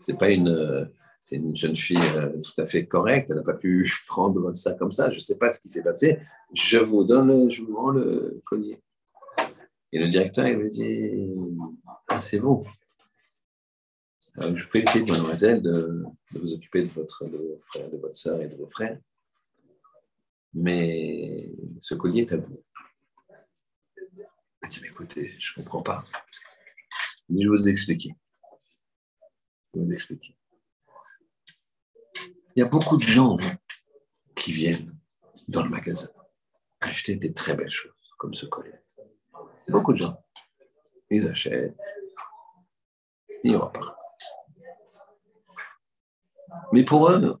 C'est pas une, c'est une jeune fille euh, tout à fait correcte, elle n'a pas pu prendre ça comme ça, je ne sais pas ce qui s'est passé. Je vous donne, je vous rends le collier. Et le directeur, il me dit Ah, c'est bon. je vous félicite, mademoiselle, de, de, vous occuper de votre de vos frères, de votre soeur et de vos frères. Mais ce collier est à vous. Il dit, écoutez, je ne comprends pas. Mais je vais vous expliquer. Je vais vous expliquer. Il y a beaucoup de gens qui viennent dans le magasin acheter des très belles choses, comme ce collier. Beaucoup de gens. Ils achètent, ils repartent. Mais pour eux,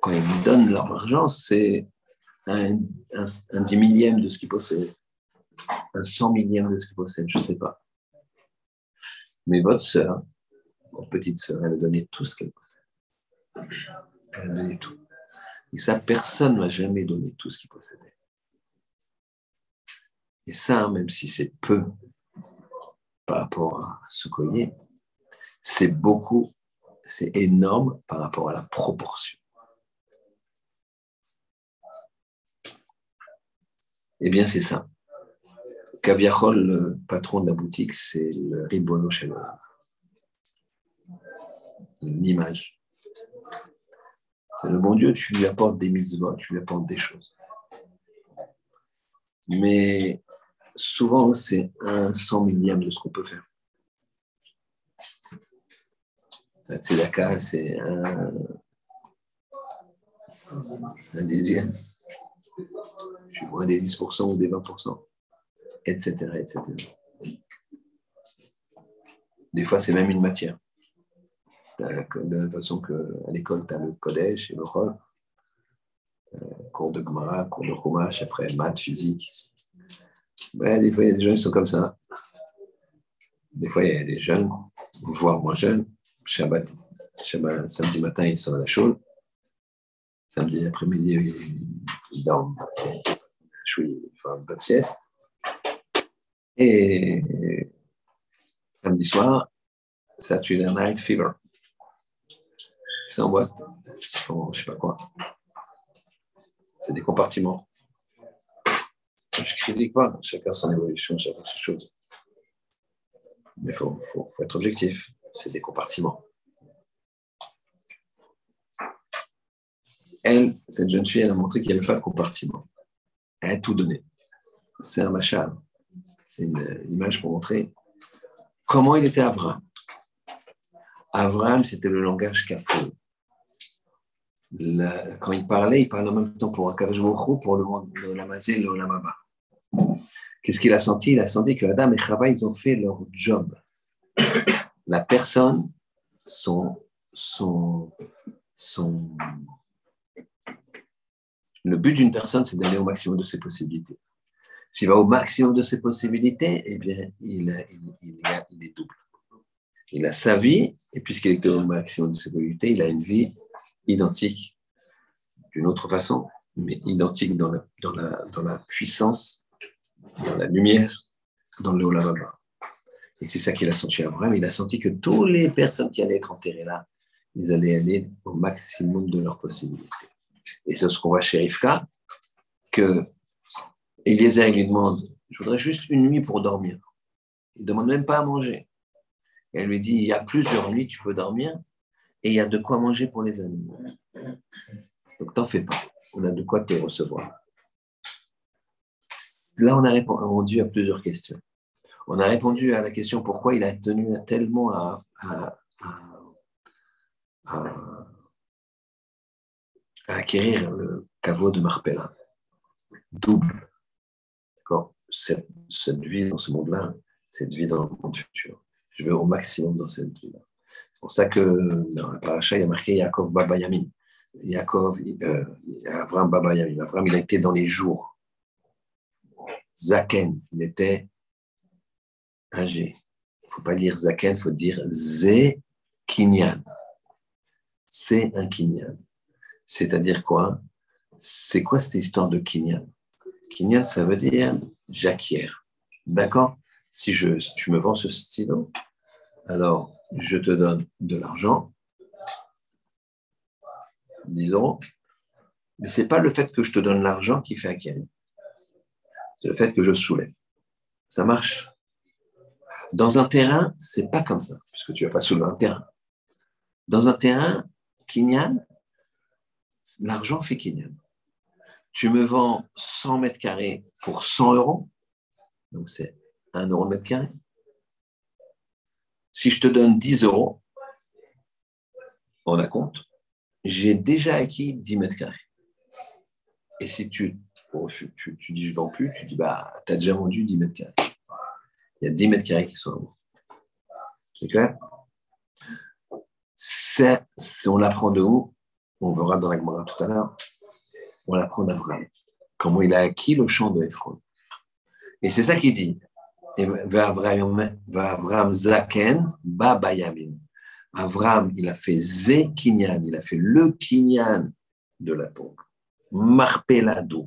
quand ils donnent leur argent, c'est un, un, un dix millième de ce qu'ils possèdent un cent millième de ce qu'il possède, je ne sais pas. Mais votre sœur, votre petite sœur, elle a donné tout ce qu'elle possède. Elle a donné tout. Et ça, personne n'a jamais donné tout ce qu'il possédait. Et ça, même si c'est peu par rapport à ce collier, c'est beaucoup, c'est énorme par rapport à la proportion. Eh bien, c'est ça. Kaviachol, le patron de la boutique, c'est le Ribono chez L'image. C'est le bon Dieu, tu lui apportes des mitzvot, tu lui apportes des choses. Mais souvent, c'est un cent millième de ce qu'on peut faire. La tzedaka, c'est un, un dixième. Je suis loin des 10% ou des 20%, etc., etc. Des fois, c'est même une matière. De la même façon qu'à l'école, tu as le Kodesh et le rôle. Euh, cours de Gemara, cours de Chumash, après maths, physique. des fois, il y a des gens qui sont comme ça. Des fois, il y a des jeunes, voire moins jeunes. Shabbat, samedi matin, ils sont à la chaude. Samedi après-midi, ils dorment. Ils font une bonne sieste. Et samedi soir, Saturday Night Fever. Ils boîte. Bon, je sais pas quoi. C'est des compartiments. Je ne critique pas. Chacun son évolution, chacun ses choses. Mais il faut, être objectif. C'est des compartiments. Elle, cette jeune fille, elle a montré qu'il n'y avait pas de compartiment. Elle a tout donné. C'est un machal. C'est une image pour montrer comment il était Avram. Avram, c'était le langage kafou. Quand il parlait, il parlait en même temps pour Akadosh pour le monde, Lamazé, le Lamaba. Qu'est-ce qu'il a senti? Il a senti que Adam et Chava, ils ont fait leur job. La personne, son, son, son, le but d'une personne, c'est d'aller au maximum de ses possibilités. S'il va au maximum de ses possibilités, eh bien, il, est double. Il a sa vie, et puisqu'il est au maximum de ses possibilités, il a une vie identique d'une autre façon, mais identique dans la, dans la, dans la puissance, dans la lumière, dans le Olamaba. Et c'est ça qu'il a senti à Abraham. Il a senti que toutes les personnes qui allaient être enterrées là, ils allaient aller au maximum de leurs possibilités. Et c'est ce qu'on voit chez Rivka, que Eliezer lui demande Je voudrais juste une nuit pour dormir. Il ne demande même pas à manger. elle lui dit Il y a plusieurs nuits, tu peux dormir, et il y a de quoi manger pour les animaux. Donc, t'en fais pas. On a de quoi te recevoir. Là, on a répondu à plusieurs questions. On a répondu à la question pourquoi il a tenu tellement à, acquérir le caveau de Marpella. Double. Cette, vie dans ce monde-là, cette vie dans le monde futur. Je veux au maximum dans cette vie-là. C'est pour ça que dans la paracha, il y a marqué Yaakov Baba Yamin. Yaakov, euh, Avram Baba Yamin. Avram, il a été dans les jours. Zaken, il était âgé. Il ne faut pas dire Zaken, il faut dire Ze Kinyan. C'est un Kinyan. C'est-à-dire quoi? C'est quoi cette histoire de Kinyan? Kinyan, ça veut dire j'acquiers. D'accord? Si tu me vends ce stylo, alors je te donne de l'argent, 10 euros, mais ce n'est pas le fait que je te donne l'argent qui fait acquérir. C'est le fait que je soulève. Ça marche? Dans un terrain, c'est pas comme ça, puisque tu vas pas soulever un terrain. Dans un terrain, Kinyan, l'argent fait Kinyan. Tu me vends 100 mètres carrés pour 100 euros, donc c'est 1 euro le mètre carré. Si je te donne 10 euros, on a compte, j'ai déjà acquis 10 mètres carrés. Et si tu, tu, tu, dis je ne vends plus, tu dis bah, tu as déjà vendu 10 mètres carrés. Il y a 10 mètres carrés qui sont à moi. C'est clair? On l'apprend de où? On verra dans la Gemara tout à l'heure. On l'apprend d'Abraham. Comment il a acquis le champ de Ephron. Et c'est ça qu'il dit. Avram Zaken Babayamin. Avram, il a fait Kinyan, il a fait le Kinyan de la tombe. Marpeladou.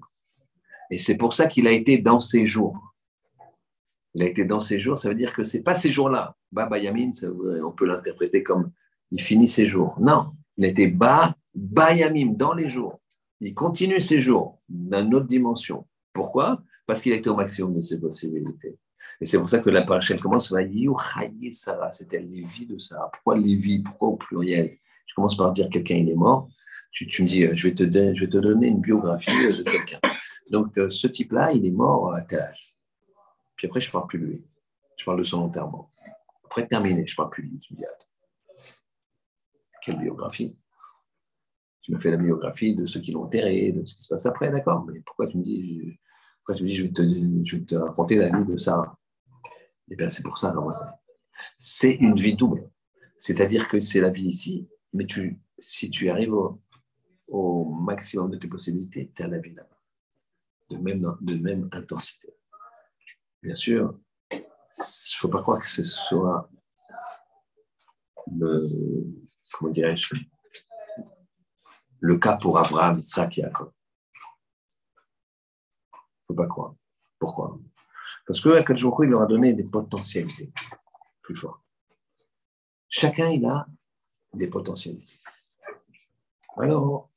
Et c'est pour ça qu'il a été dans ses jours. Il a été dans ses jours, ça veut dire que c'est pas ces jours-là. Baba Yamin, on peut l'interpréter comme il finit ses jours. Non, il était Ba Bayamim dans les jours. Il continue ses jours dans une autre dimension. Pourquoi? Parce qu'il a été au maximum de ses possibilités. Et c'est pour ça que la commence par Sarah, c'était Lévi de Sarah. Pourquoi Lévi Pourquoi au pluriel? Je commence par dire quelqu'un il est mort. Tu, tu, me dis, je vais, te, je vais te donner une biographie de quelqu'un. Donc, euh, ce type-là, il est mort à tel âge Puis après, je ne parle plus de lui. Je parle de son enterrement. Après, terminé, je ne parle plus de lui. Tu me dis, quelle biographie? Tu m'as fait la biographie de ceux qui l'ont enterré, de ce qui se passe après, d'accord? Mais pourquoi tu me dis, pourquoi tu me dis je, vais te, raconter la vie de Sarah? Eh bien, c'est pour ça, C'est une vie double. C'est-à-dire que c'est la vie ici, mais tu, si tu arrives au, maximum de tes possibilités, tu as la vie là-bas, de même, de même intensité. Bien sûr, il ne faut pas croire que ce soit le, comment dirais-je, le cas pour Abraham, Isaac et Jacob. Il ne faut pas croire. Pourquoi? Parce que Akadjoko, il leur a donné des potentialités plus fortes. Chacun, il a des potentialités. Alors,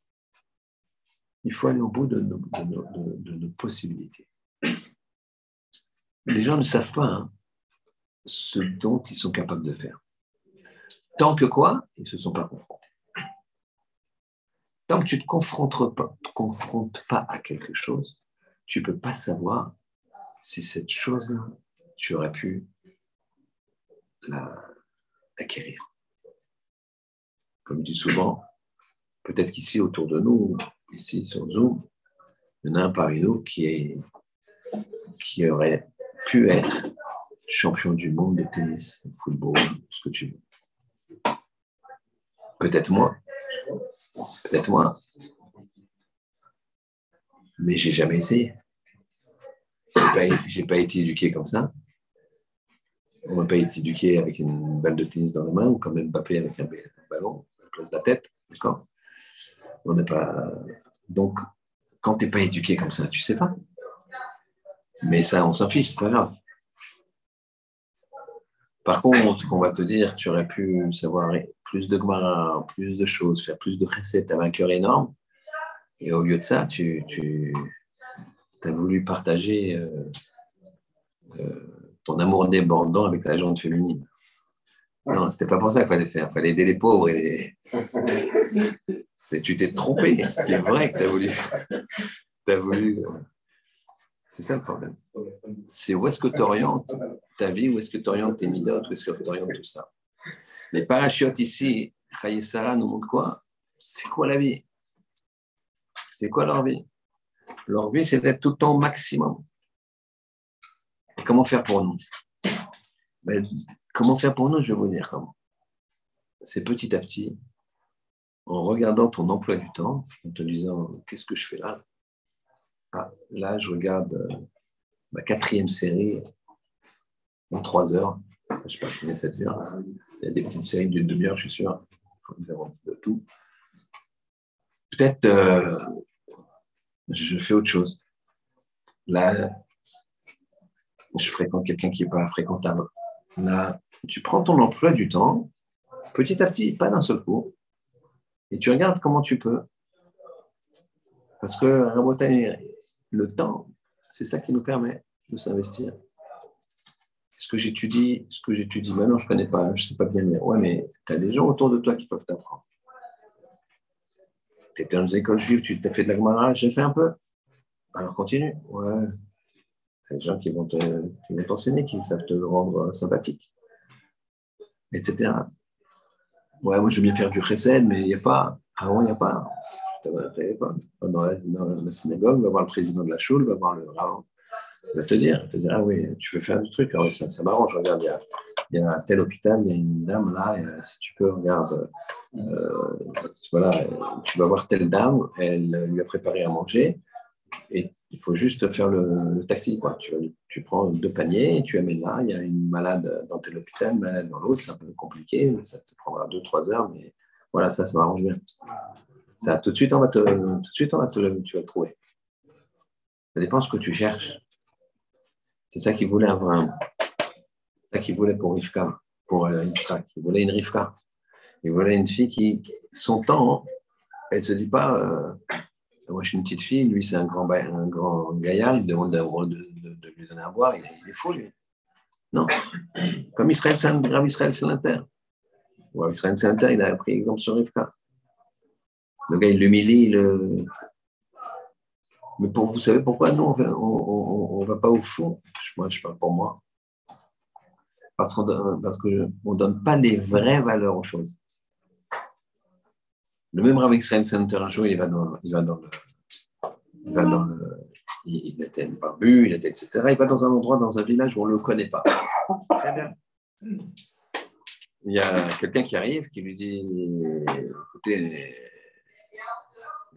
il faut aller au bout de nos, possibilités. Les gens ne savent pas hein, ce dont ils sont capables de faire. Tant que quoi Ils ne se sont pas confrontés. Tant que tu ne te confrontes pas, te confrontes pas à quelque chose, tu ne peux pas savoir si cette chose-là, tu aurais pu l'acquérir. Comme je dis souvent, peut-être qu'ici, autour de nous, ici sur Zoom, il y en a un parmi nous qui, est, qui aurait pu être champion du monde de tennis, de football, ce que tu veux. Peut-être moi. Peut-être moi. Mais j'ai jamais essayé. Je n'ai pas, été éduqué comme ça. On n'a pas été éduqué avec une balle de tennis dans la main ou comme Mbappé avec un ballon à la place de la tête. D'accord? On n'est pas. Donc, quand tu n'es pas éduqué comme ça, tu ne sais pas. Mais ça, on s'en fiche, c'est pas grave. Par contre, qu'on va te dire, tu aurais pu savoir plus de Gemara, plus de choses, faire plus de recettes, avec un cœur énorme. Et au lieu de ça, tu, as voulu partager euh, euh, ton amour débordant avec la jante féminine. Non, c'était pas pour ça qu'il fallait faire. Il fallait aider les pauvres. Et tu t'es trompé. C'est vrai que tu as voulu. As voulu euh, c'est ça le problème. C'est où est-ce que tu orientes ta vie, où est-ce que tu orientes tes midotes, où est-ce que tu orientes tout ça? Les parachutes ici, Sarah nous montrent quoi? C'est quoi la vie? C'est quoi leur vie? Leur vie, c'est d'être tout le temps maximum. Et comment faire pour nous? Ben, Comment faire pour nous? Je vais vous dire comment. C'est petit à petit, en regardant ton emploi du temps, en te disant qu'est-ce que je fais là? Ah, là, je regarde euh, ma quatrième série en trois heures. Je ne sais pas combien ça dure. Il y a des petites séries d'une demi-heure, je suis sûr. Il faut avoir de tout. Peut-être euh, je fais autre chose. Là, je fréquente quelqu'un qui n'est pas fréquentable. Là, tu prends ton emploi du temps, petit à petit, pas d'un seul coup, et tu regardes comment tu peux. Parce que le temps, c'est ça qui nous permet de s'investir. Ce que j'étudie, ce que j'étudie maintenant, je ne connais pas, je ne sais pas bien lire. Ouais, mais tu as des gens autour de toi qui peuvent t'apprendre. Tu étais dans les écoles juives, tu t'as fait de la j'ai fait un peu. Alors continue. Ouais. A des gens qui vont, t'enseigner, qui savent te rendre sympathique, etc. Ouais, moi je veux bien faire du chesed, mais il n'y a pas. Avant, il n'y a pas dans la, synagogue, on va voir le président de la choule, va voir le rabbin. Va te dire, te dire, ah oui, tu veux faire du truc, ah oui, ça, ça m'arrange, regarde, il y, a, un tel hôpital, il y a une dame là, si tu peux, regarde, euh, voilà, tu vas voir telle dame, elle lui a préparé à manger, et il faut juste faire le, taxi, quoi. Tu, tu prends deux paniers, tu amènes là, il y a une malade dans tel hôpital, une malade dans l'autre, c'est un peu compliqué, ça te prendra deux, trois heures, mais voilà, ça, ça m'arrange bien. Ça, tout de suite, on va te, tout de suite, tu vas le trouver. Ça dépend de ce que tu cherches. C'est ça qu'il voulait Abraham. C'est ça qu'il voulait pour Rivka, pour euh, Israël. Il voulait une Rivka. Il voulait une fille qui, son temps, elle ne se dit pas, euh, moi je suis une petite fille, lui c'est un grand, un grand gaillard, il demande de, de, lui donner à boire, il, est fou lui. Non. Comme Israël, c'est un Israël, c'est l'inter. Israël, c'est l'inter, il a pris exemple sur Rivka. Le gars, il l'humilie. Le... Mais pour, vous savez pourquoi nous, on ne va pas au fond? Moi, je parle pour moi. Parce qu'on ne donne pas les vraies valeurs aux choses. Le même Rav Israel Center, un jour, il va dans, il va dans le. Il va dans le. Il, était barbu, il était, etc. Il va dans un endroit, dans un village où on ne le connaît pas. Très bien. Il y a quelqu'un qui arrive qui lui dit Écoutez,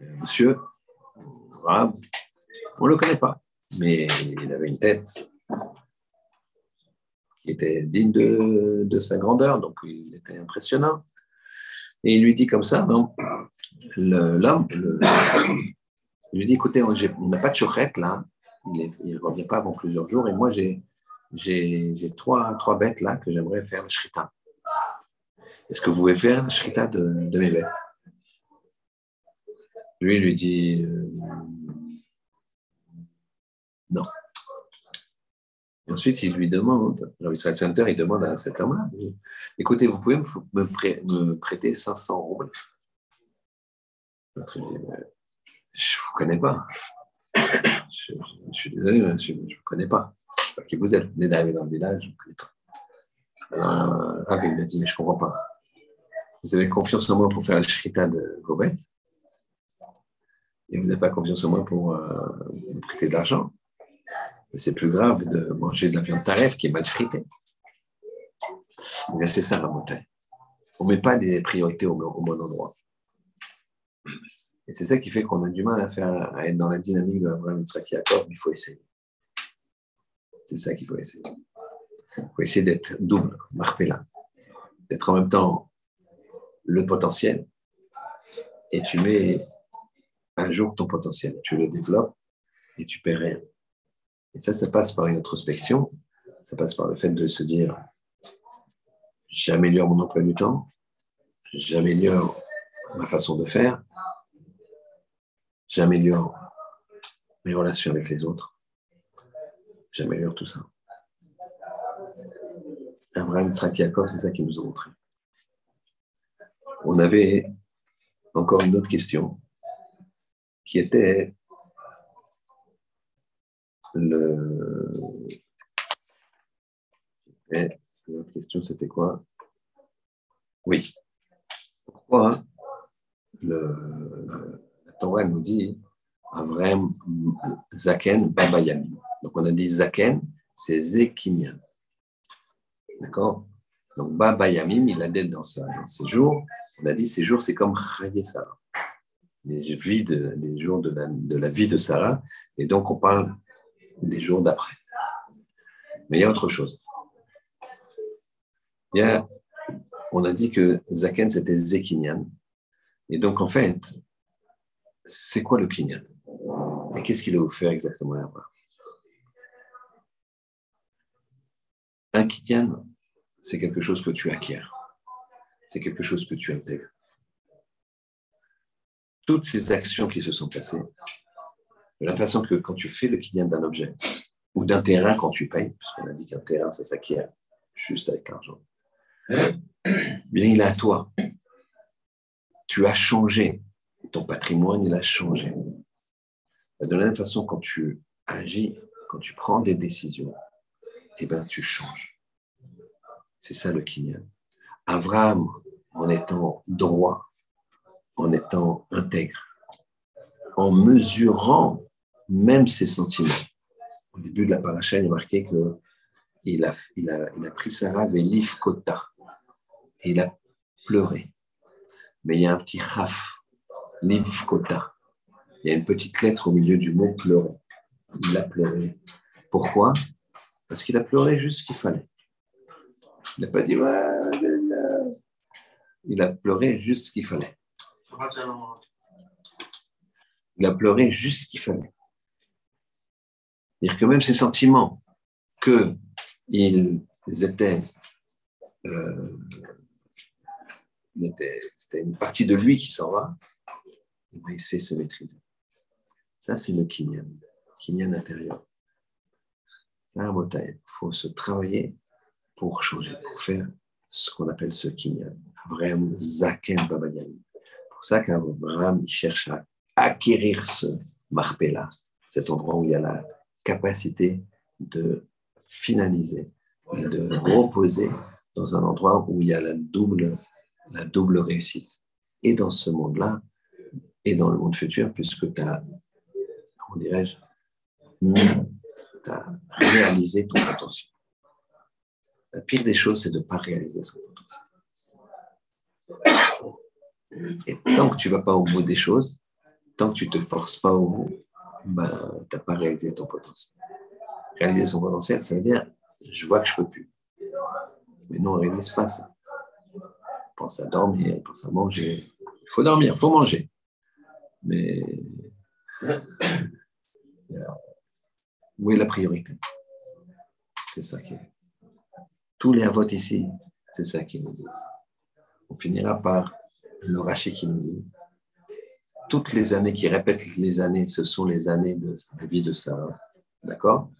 monsieur, on ne le connaît pas, mais il avait une tête qui était digne de, de sa grandeur, donc il était impressionnant. Et il lui dit comme ça, non, l'homme, il lui dit, écoutez, on n'a pas de chouchette là, il ne revient pas avant plusieurs jours, et moi j'ai, j'ai, trois, trois bêtes là que j'aimerais faire le shrita. Est-ce que vous pouvez faire le shrita de, de mes bêtes? Lui, lui dit, euh, non. ensuite, il lui demande, Israël Center, il demande à cet homme-là, écoutez, vous pouvez me, prêter 500 roubles? Je ne vous connais pas. Je, suis désolé, je ne vous connais pas. Je ne sais pas qui vous êtes. Vous venez d'arriver dans le village, je ne connais il m'a dit, mais je ne comprends pas. Vous avez confiance en moi pour faire la shrita de bêtes et vous n'avez pas confiance en moi pour euh, me prêter de l'argent c'est plus grave de manger de la viande taref qui est mal fritée. c'est ça la montagne. On ne met pas les priorités au, bon endroit. Et c'est ça qui fait qu'on a du mal à, faire, être dans la dynamique de Abraham Yitzhak Yaakov, mais il faut essayer. C'est ça qu'il faut essayer. Il faut essayer d'être double, là, d'être en même temps le potentiel, et tu mets un jour ton potentiel, tu le développes et tu perds rien. Et ça, ça passe par une introspection, ça passe par le fait de se dire, j'améliore mon emploi du temps, j'améliore ma façon de faire, j'améliore mes relations avec les autres, j'améliore tout ça. Abraham Trakiakov, c'est ça qui nous a montré. On avait encore une autre question qui était le... La question, c'était quoi? Oui. Pourquoi le, la Torah nous dit vrai Zaken Babayamim. Donc on a dit Zaken, c'est Zekinian. D'accord? Donc Babayamim, il a dit dans, ses jours. On a dit ces jours, c'est comme Chaye Sarah. Les, les jours de la, vie de Sarah. Et donc on parle des jours d'après. Mais il y a autre chose. Il y a, on a dit que Zaken, c'était Zekinian. Et donc, en fait, c'est quoi le Kinyan? Et qu'est-ce qu'il a offert exactement à Un Kinyan, c'est quelque chose que tu acquiers. C'est quelque chose que tu intègres. Toutes ces actions qui se sont passées, de la façon que quand tu fais le kinyan d'un objet ou d'un terrain quand tu payes, parce qu'on a dit qu'un terrain, ça s'acquiert juste avec l'argent, bien il est à toi. Tu as changé. Ton patrimoine, il a changé. De la même façon, quand tu agis, quand tu prends des décisions, eh ben, tu changes. C'est ça le kinyan. Avram, en étant droit, en étant intègre, en mesurant même ses sentiments. Au début de la paracha, il est marqué a, il a, il a pris Sarah Velif Kota et il a pleuré. Mais il y a un petit raf, Liv Kota. Il y a une petite lettre au milieu du mot pleurer. Il a pleuré. Pourquoi? Parce qu'il a pleuré juste ce qu'il fallait. Il n'a pas dit il a pleuré juste ce qu'il fallait. Il a pleuré juste ce qu'il fallait. C'est-à-dire que même ces sentiments qu'ils étaient, euh, c'était une partie de lui qui s'en va, il sait se maîtriser. Ça, c'est le kinyan, kinyan intérieur. C'est un Il faut se travailler pour changer, pour faire ce qu'on appelle ce kinyan. Vraiment, zaken babayan. Pour ça qu'Abraham cherche à acquérir ce marpella, cet endroit où il y a la capacité de finaliser de reposer dans un endroit où il y a la double, la double réussite. et dans ce monde-là, et dans le monde futur, puisque tu as, comment dirais-je, tu as réalisé ton potentiel. La pire des choses, c'est de ne pas réaliser son potentiel. Et tant que tu ne vas pas au bout des choses, tant que tu ne te forces pas au bout, ben, tu n'as pas réalisé ton potentiel. Réaliser son potentiel, ça veut dire je vois que je ne peux plus. Mais non, on ne réalise pas ça. Pense à dormir, on pense à manger. Il faut dormir, il faut manger. Mais où est la priorité? C'est ça qui est. Tous les votes ici, c'est ça qui nous disent. On finira par le rachet qui nous dit toutes les années qui répètent les années, ce sont les années de la vie de Sarah. D'accord?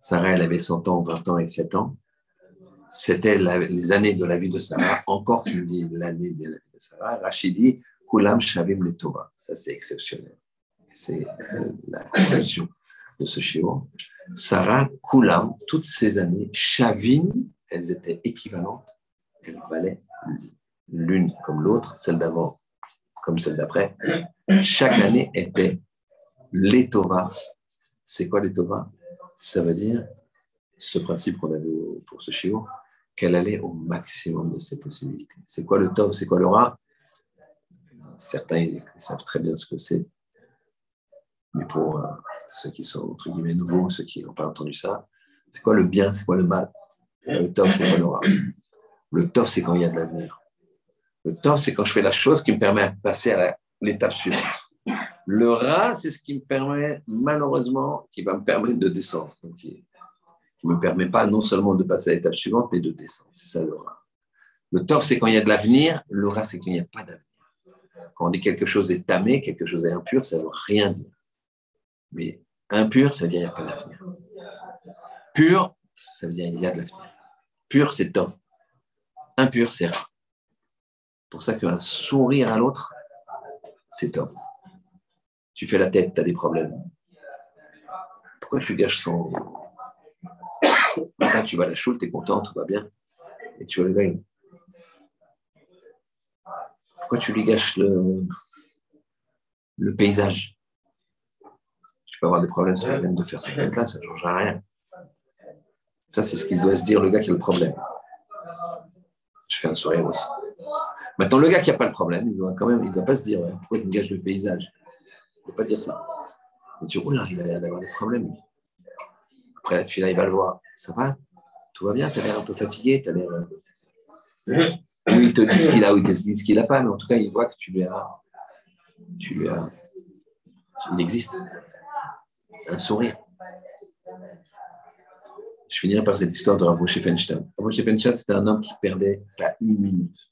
Sarah, elle avait 100 ans, 20 ans et 7 ans. C'était les années de la vie de Sarah. Encore, tu me dis l'année de la vie de Sarah. Rachid dit Kulam Shavim le Torah. Ça, c'est exceptionnel. C'est euh, la conclusion de ce schéma. Sarah, Kulam, toutes ces années, Shavim, elles étaient équivalentes. Elles valaient l'une comme l'autre, celle d'avant comme celle d'après. Chaque année était les Torah. C'est quoi les Torah Ça veut dire ce principe qu'on avait pour ce chiot, qu'elle allait au maximum de ses possibilités. C'est quoi le Tov? C'est quoi le Ra? Certains savent très bien ce que c'est. Mais pour euh, ceux qui sont entre guillemets nouveaux, ceux qui n'ont pas entendu ça, c'est quoi le bien? C'est quoi le mal? Le Tov, c'est quoi le Ra? Le Tov, c'est quand il y a de l'avenir. Le Tov, c'est quand je fais la chose qui me permet de passer à l'étape suivante. Le Ra, c'est ce qui me permet, malheureusement, qui va me permettre de descendre. qui ne me permet pas non seulement de passer à l'étape suivante, mais de descendre. C'est ça le Ra. Le Tov, c'est quand il y a de l'avenir. Le Ra, c'est quand il n'y a pas d'avenir. Quand on dit quelque chose est tamé, quelque chose est impur, ça ne veut rien dire. Mais impur, ça veut dire qu'il n'y a pas d'avenir. Pur, ça veut dire qu'il y a de l'avenir. Pur, c'est Tov. Impur, c'est Ra pour ça qu'un sourire à l'autre, c'est top. Tu fais la tête, tu as des problèmes. Pourquoi tu gâches son. Quand tu vas à la choule, tu es content, tout va bien. Et tu gagner. Pourquoi tu lui gâches le, paysage? Tu peux avoir des problèmes sur la veine de faire cette tête-là, ça ne changera rien. Ça, c'est ce qu'il doit se dire, le gars qui a le problème. Je fais un sourire aussi. Maintenant, le gars qui n'a pas le problème, il doit quand même, doit pas se dire pourquoi il me gâche le paysage? Il ne doit pas dire ça. Il dit, oh là, il a l'air d'avoir des problèmes. Après la fille, il va le voir. Ça va? Tout va bien? Tu as l'air un peu fatigué as l'air. Euh, ou il te dit ce qu'il a, ou il te dit ce qu'il n'a pas, mais en tout cas, il voit que tu lui as. Tu lui as. Il existe. Un sourire. Je finirai par cette histoire de Rav Feinstein. Rav c'était un homme qui perdait pas une minute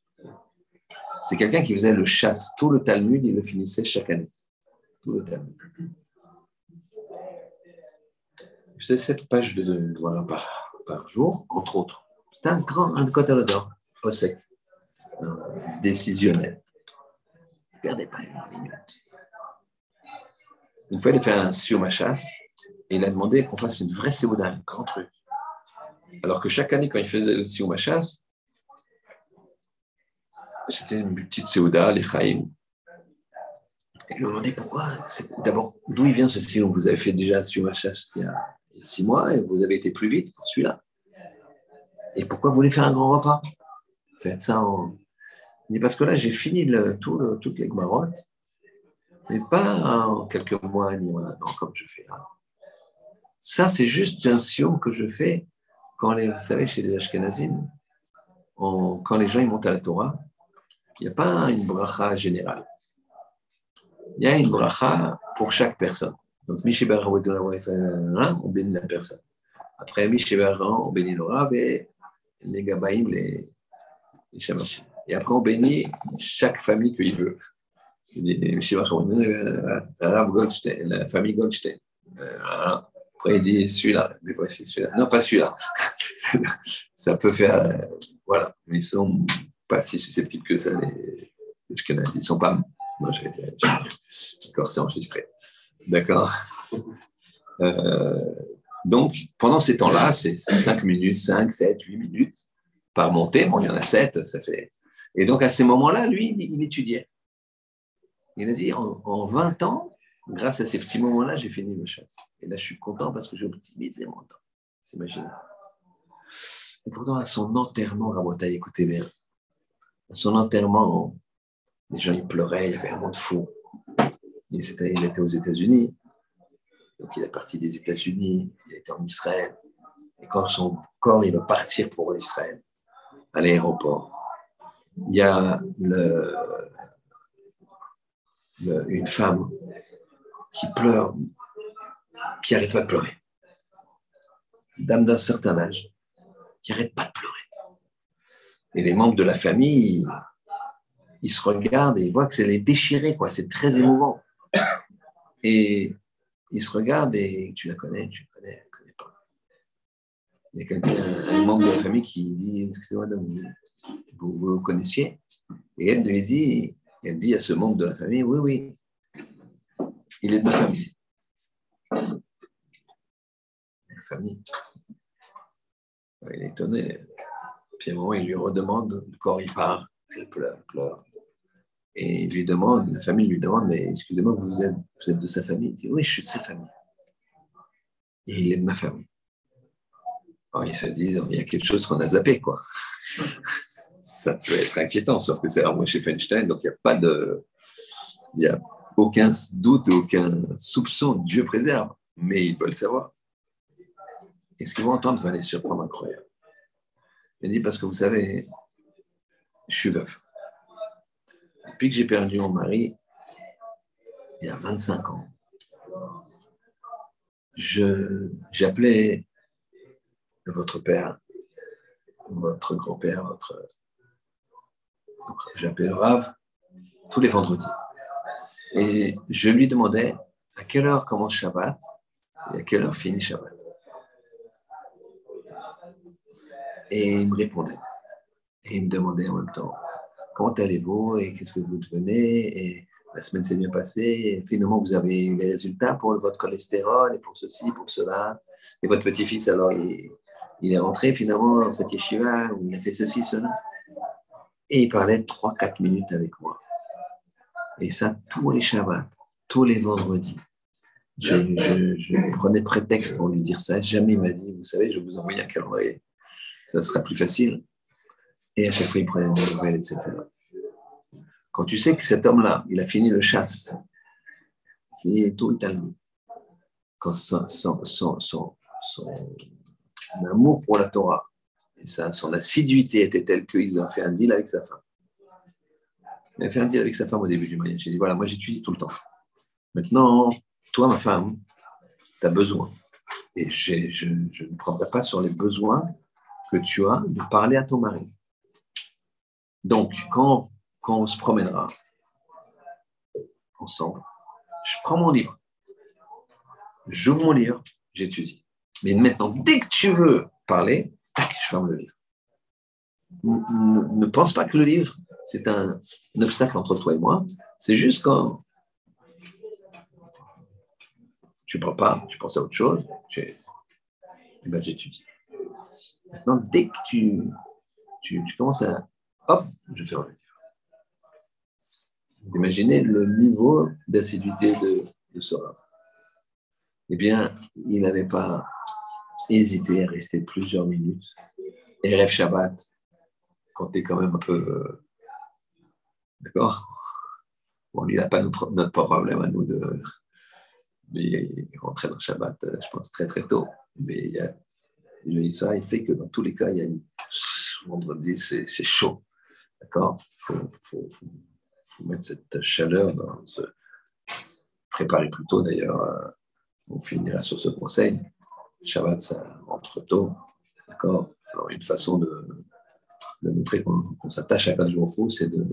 c'est quelqu'un qui faisait le chasse. Tout le Talmud, il le finissait chaque année. Tout le Talmud. Je faisais sept pages de, voilà, par, par, jour, entre autres. C'était un grand, un au sec, décisionnel. Ne perdait pas une minute. Une fois, il a fait un sur ma chasse et il a demandé qu'on fasse une vraie séouda, un grand truc. Alors que chaque année, quand il faisait le sur ma chasse, c'était une petite Séouda, les Chaim. Et lui demandé pourquoi. D'abord, d'où il vient ce Sion? Vous avez fait déjà chasse il y a six mois et vous avez été plus vite pour celui-là. Et pourquoi vous voulez faire un grand repas? Faites ça en. Il dit parce que là, j'ai fini le, tout toutes les marottes, mais pas en quelques mois ni en un an comme je fais là. Ça, c'est juste un Sion que je fais quand les, vous savez, chez les Ashkenazim, quand les gens ils montent à la Torah, il n'y a pas une bracha générale. Il y a une bracha pour chaque personne. Donc, on bénit la personne. Après, on bénit le Rav et les Gabaïm, les, les Et après, on bénit chaque famille qu'il veut. Rav Goldstein, la famille Goldstein. Après, il dit celui-là, des fois, celui-là. Non, pas celui-là. Ça peut faire. Euh, voilà. Ils sont pas si susceptibles que ça, les, les Ils ne sont pas. Non, j'ai D'accord, c'est enregistré. D'accord? Euh, donc, pendant ces temps-là, c'est 5 minutes, 5, 7, 8 minutes par montée. Bon, il y en a 7, ça fait. Et donc, à ces moments-là, lui, il étudiait. Il a dit, en, 20 ans, grâce à ces petits moments-là, j'ai fini le chasse. Et là, je suis content parce que j'ai optimisé mon temps. T'imagines Et pourtant, à son enterrement, Rabota, écoutez bien, à son enterrement, les gens, ils pleuraient, il y avait un monde fou. Il était, il était aux États-Unis. Donc, il est parti des États-Unis, il était en Israël. Et quand son corps, il va partir pour Israël, à l'aéroport, il y a une femme qui pleure, qui n'arrête pas de pleurer. Dame d'un certain âge, qui n'arrête pas de pleurer. Et les membres de la famille, ils, se regardent et ils voient que c'est les déchiré, quoi. C'est très émouvant. Et ils se regardent et tu la connais, tu la connais, tu la connais pas. Il y a quelqu'un, un membre de la famille qui dit, excusez-moi, vous, connaissiez? Et elle lui dit, elle dit à ce membre de la famille, oui, oui, il est de ma famille. La famille. Il est étonné. Puis à un moment, il lui redemande, le corps il part, elle pleure, pleure. Et il lui demande, la famille lui demande, mais excusez-moi, vous êtes, vous êtes de sa famille? Il dit, oui, je suis de sa famille. Et il est de ma famille. Alors ils se disent, il y a quelque chose qu'on a zappé, quoi ça peut être inquiétant, sauf que c'est moi chez Feinstein, donc il n'y a pas de. Il n'y a aucun doute, aucun soupçon, Dieu préserve, mais ils veulent savoir. Et ce qu'ils vont entendre va les surprendre incroyable. Il dit parce que vous savez, je suis veuf. Depuis que j'ai perdu mon mari, il y a 25 ans, j'appelais votre père, votre grand-père, votre J'appelais le Rav tous les vendredis. Et je lui demandais à quelle heure commence Shabbat et à quelle heure finit Shabbat? Et il me répondait. Et il me demandait en même temps comment allez-vous et qu'est-ce que vous devenez et la semaine s'est bien passée et finalement vous avez eu les résultats pour votre cholestérol et pour ceci, pour cela. Et votre petit-fils, alors, il, est rentré finalement dans cette yeshiva où il a fait ceci, cela. Et il parlait 3-4 minutes avec moi. Et ça, tous les Shabbats, tous les vendredis. Je, prenais prétexte pour lui dire ça. Jamais il m'a dit, vous savez, je vous envoyer un calendrier. Ça sera plus facile. Et à chaque fois, il prenait des nouvelles, etc. Quand tu sais que cet homme-là, il a fini le chasse, il est tout italien. Quand son, son, son, son, amour pour la Torah, son assiduité était telle qu'ils ont fait un deal avec sa femme. Il a fait un deal avec sa femme au début du mariage. J'ai dit, voilà, moi j'étudie tout le temps. Maintenant, toi, ma femme, tu as besoin. Et je, ne prendrai pas sur les besoins que tu as de parler à ton mari. Donc, quand, quand on se promènera ensemble, je prends mon livre, j'ouvre mon livre, j'étudie. Mais maintenant, dès que tu veux parler, je ferme le livre. Ne, pense pas que le livre, c'est un, obstacle entre toi et moi. C'est juste quand tu ne parles pas, tu penses à autre chose, eh ben, j'étudie. Maintenant, dès que tu, tu, commences à... Hop, je ferme le livre. Imaginez le niveau d'assiduité de, de Sora. Eh bien, il n'avait pas hésité à rester plusieurs minutes Erev Shabbat, quand tu quand même un peu. Euh, d'accord? Bon, il n'a pas notre problème à nous de. Mais rentrer dans Shabbat, euh, je pense, très très tôt. Mais il, y a, il ça, il fait que dans tous les cas, il y a une. Vendredi, c'est chaud. D'accord? Il faut, mettre cette chaleur dans. Ce... Préparer plus tôt, d'ailleurs. Euh, on finira sur ce conseil. Shabbat, ça rentre tôt. D'accord? Alors, une façon de, montrer qu'on s'attache à Kadjouafou, c'est de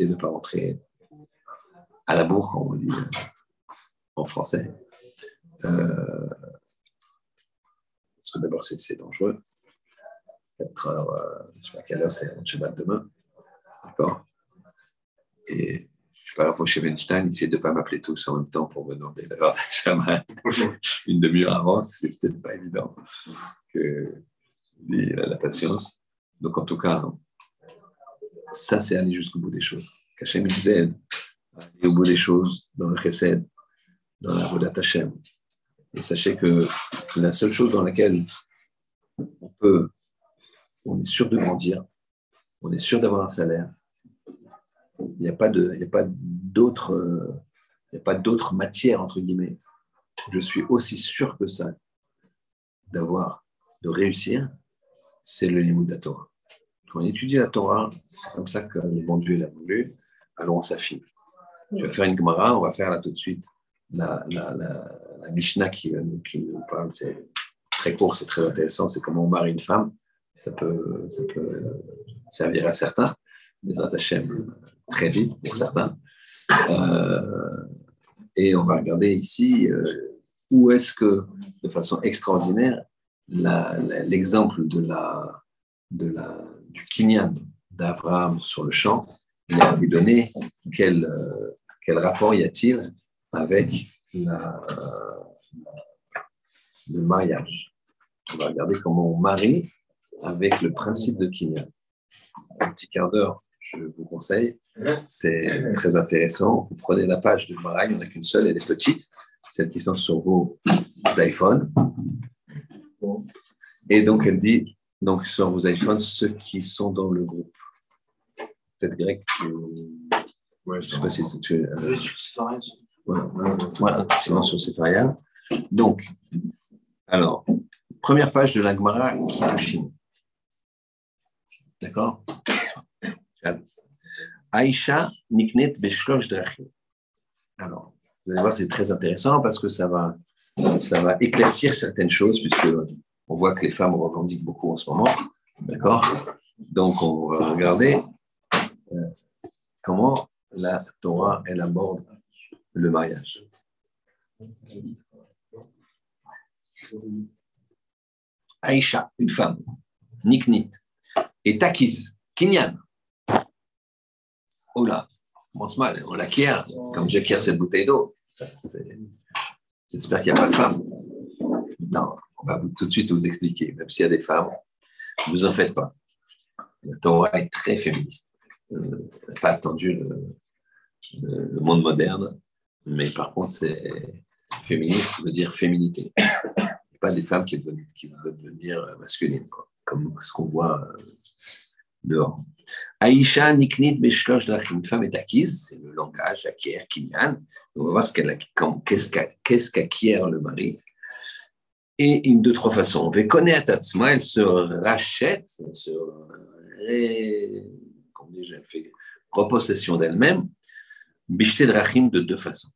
de ne pas rentrer à la bourre, comme on dit en français. Euh, parce que d'abord, c'est dangereux. 4 heures, euh, je ne sais pas à quelle heure c'est le Shabbat demain. D'accord? Et je sais pas, chez Weinstein, essayer de ne pas m'appeler tous en même temps pour me demander l'heure de Shabbat. Une demi-heure avant, c'est peut-être pas évident. Que, il a la patience. Donc, en tout cas, ça, c'est aller jusqu'au bout des choses. Qu'Hachem nous aide aller au bout des choses dans le chesed, dans la Vodat Hashem. Et sachez que la seule chose dans laquelle on peut, on est sûr de grandir, on est sûr d'avoir un salaire, il n'y a pas d'autre, matière entre guillemets. Je suis aussi sûr que ça d'avoir, de réussir, c'est le limud de la Torah. Quand on étudie la Torah, c'est comme ça que le bon Dieu l'a voulu. Alors on s'affine. Je vais faire une Gemara, on va faire là tout de suite la, Mishnah qui, qui, nous parle. C'est très court, c'est très intéressant. C'est comment on marie une femme. Ça peut, ça peut servir à certains, mais Hachem très vite pour certains. Euh, et on va regarder ici euh, où est-ce que, de façon extraordinaire, l'exemple de la, de la, du Kinyan d'Abraham sur le champ il a été donné. Quel, euh, quel rapport y a-t-il avec la, le mariage On va regarder comment on marie avec le principe de Kinyan. Un petit quart d'heure, je vous conseille. C'est très intéressant. Vous prenez la page de Mara, il n'y en a qu'une seule, elle est petite, celles qui sont sur vos iPhones. Et donc, elle dit, donc sur vos iPhones, ceux qui sont dans le groupe. Peut-être grec. Ouais, je ne sais pas si c'est. Euh, voilà, voilà, sur Sepharia. Donc, alors, première page de l'Agmara Kiddushin. D'accord? Aïcha Niknet Beshlosh Drachim. Alors, vous allez voir, c'est très intéressant parce que ça va, ça va éclaircir certaines choses, puisque on voit que les femmes revendiquent beaucoup en ce moment. D'accord? Donc, on va regarder euh, comment la Torah, elle aborde le mariage. Aïcha, une femme, Niknit, est acquise, Kinyan. Oh là, mal, on l'acquiert, comme j'acquiers cette bouteille d'eau. J'espère qu'il n'y a pas de femme. Non, on va tout de suite vous expliquer, même s'il y a des femmes, ne vous en faites pas. La Torah est très féministe. Euh, c'est pas attendu le, monde moderne, mais par contre, c'est féministe veut dire féminité. pas des femmes qui veulent, devenir masculines, comme ce qu'on voit euh, dehors. Aïcha Niknit Beshlosh Drachim, une femme est acquise, c'est le langage, acquiert, kinyan. On va voir ce qu'est-ce qu'acquiert le mari. Et une de trois façons. à Tatsma, elle se rachète, elle se ré, comment dit, elle fait repossession d'elle-même, Bishte Drachim de deux façons.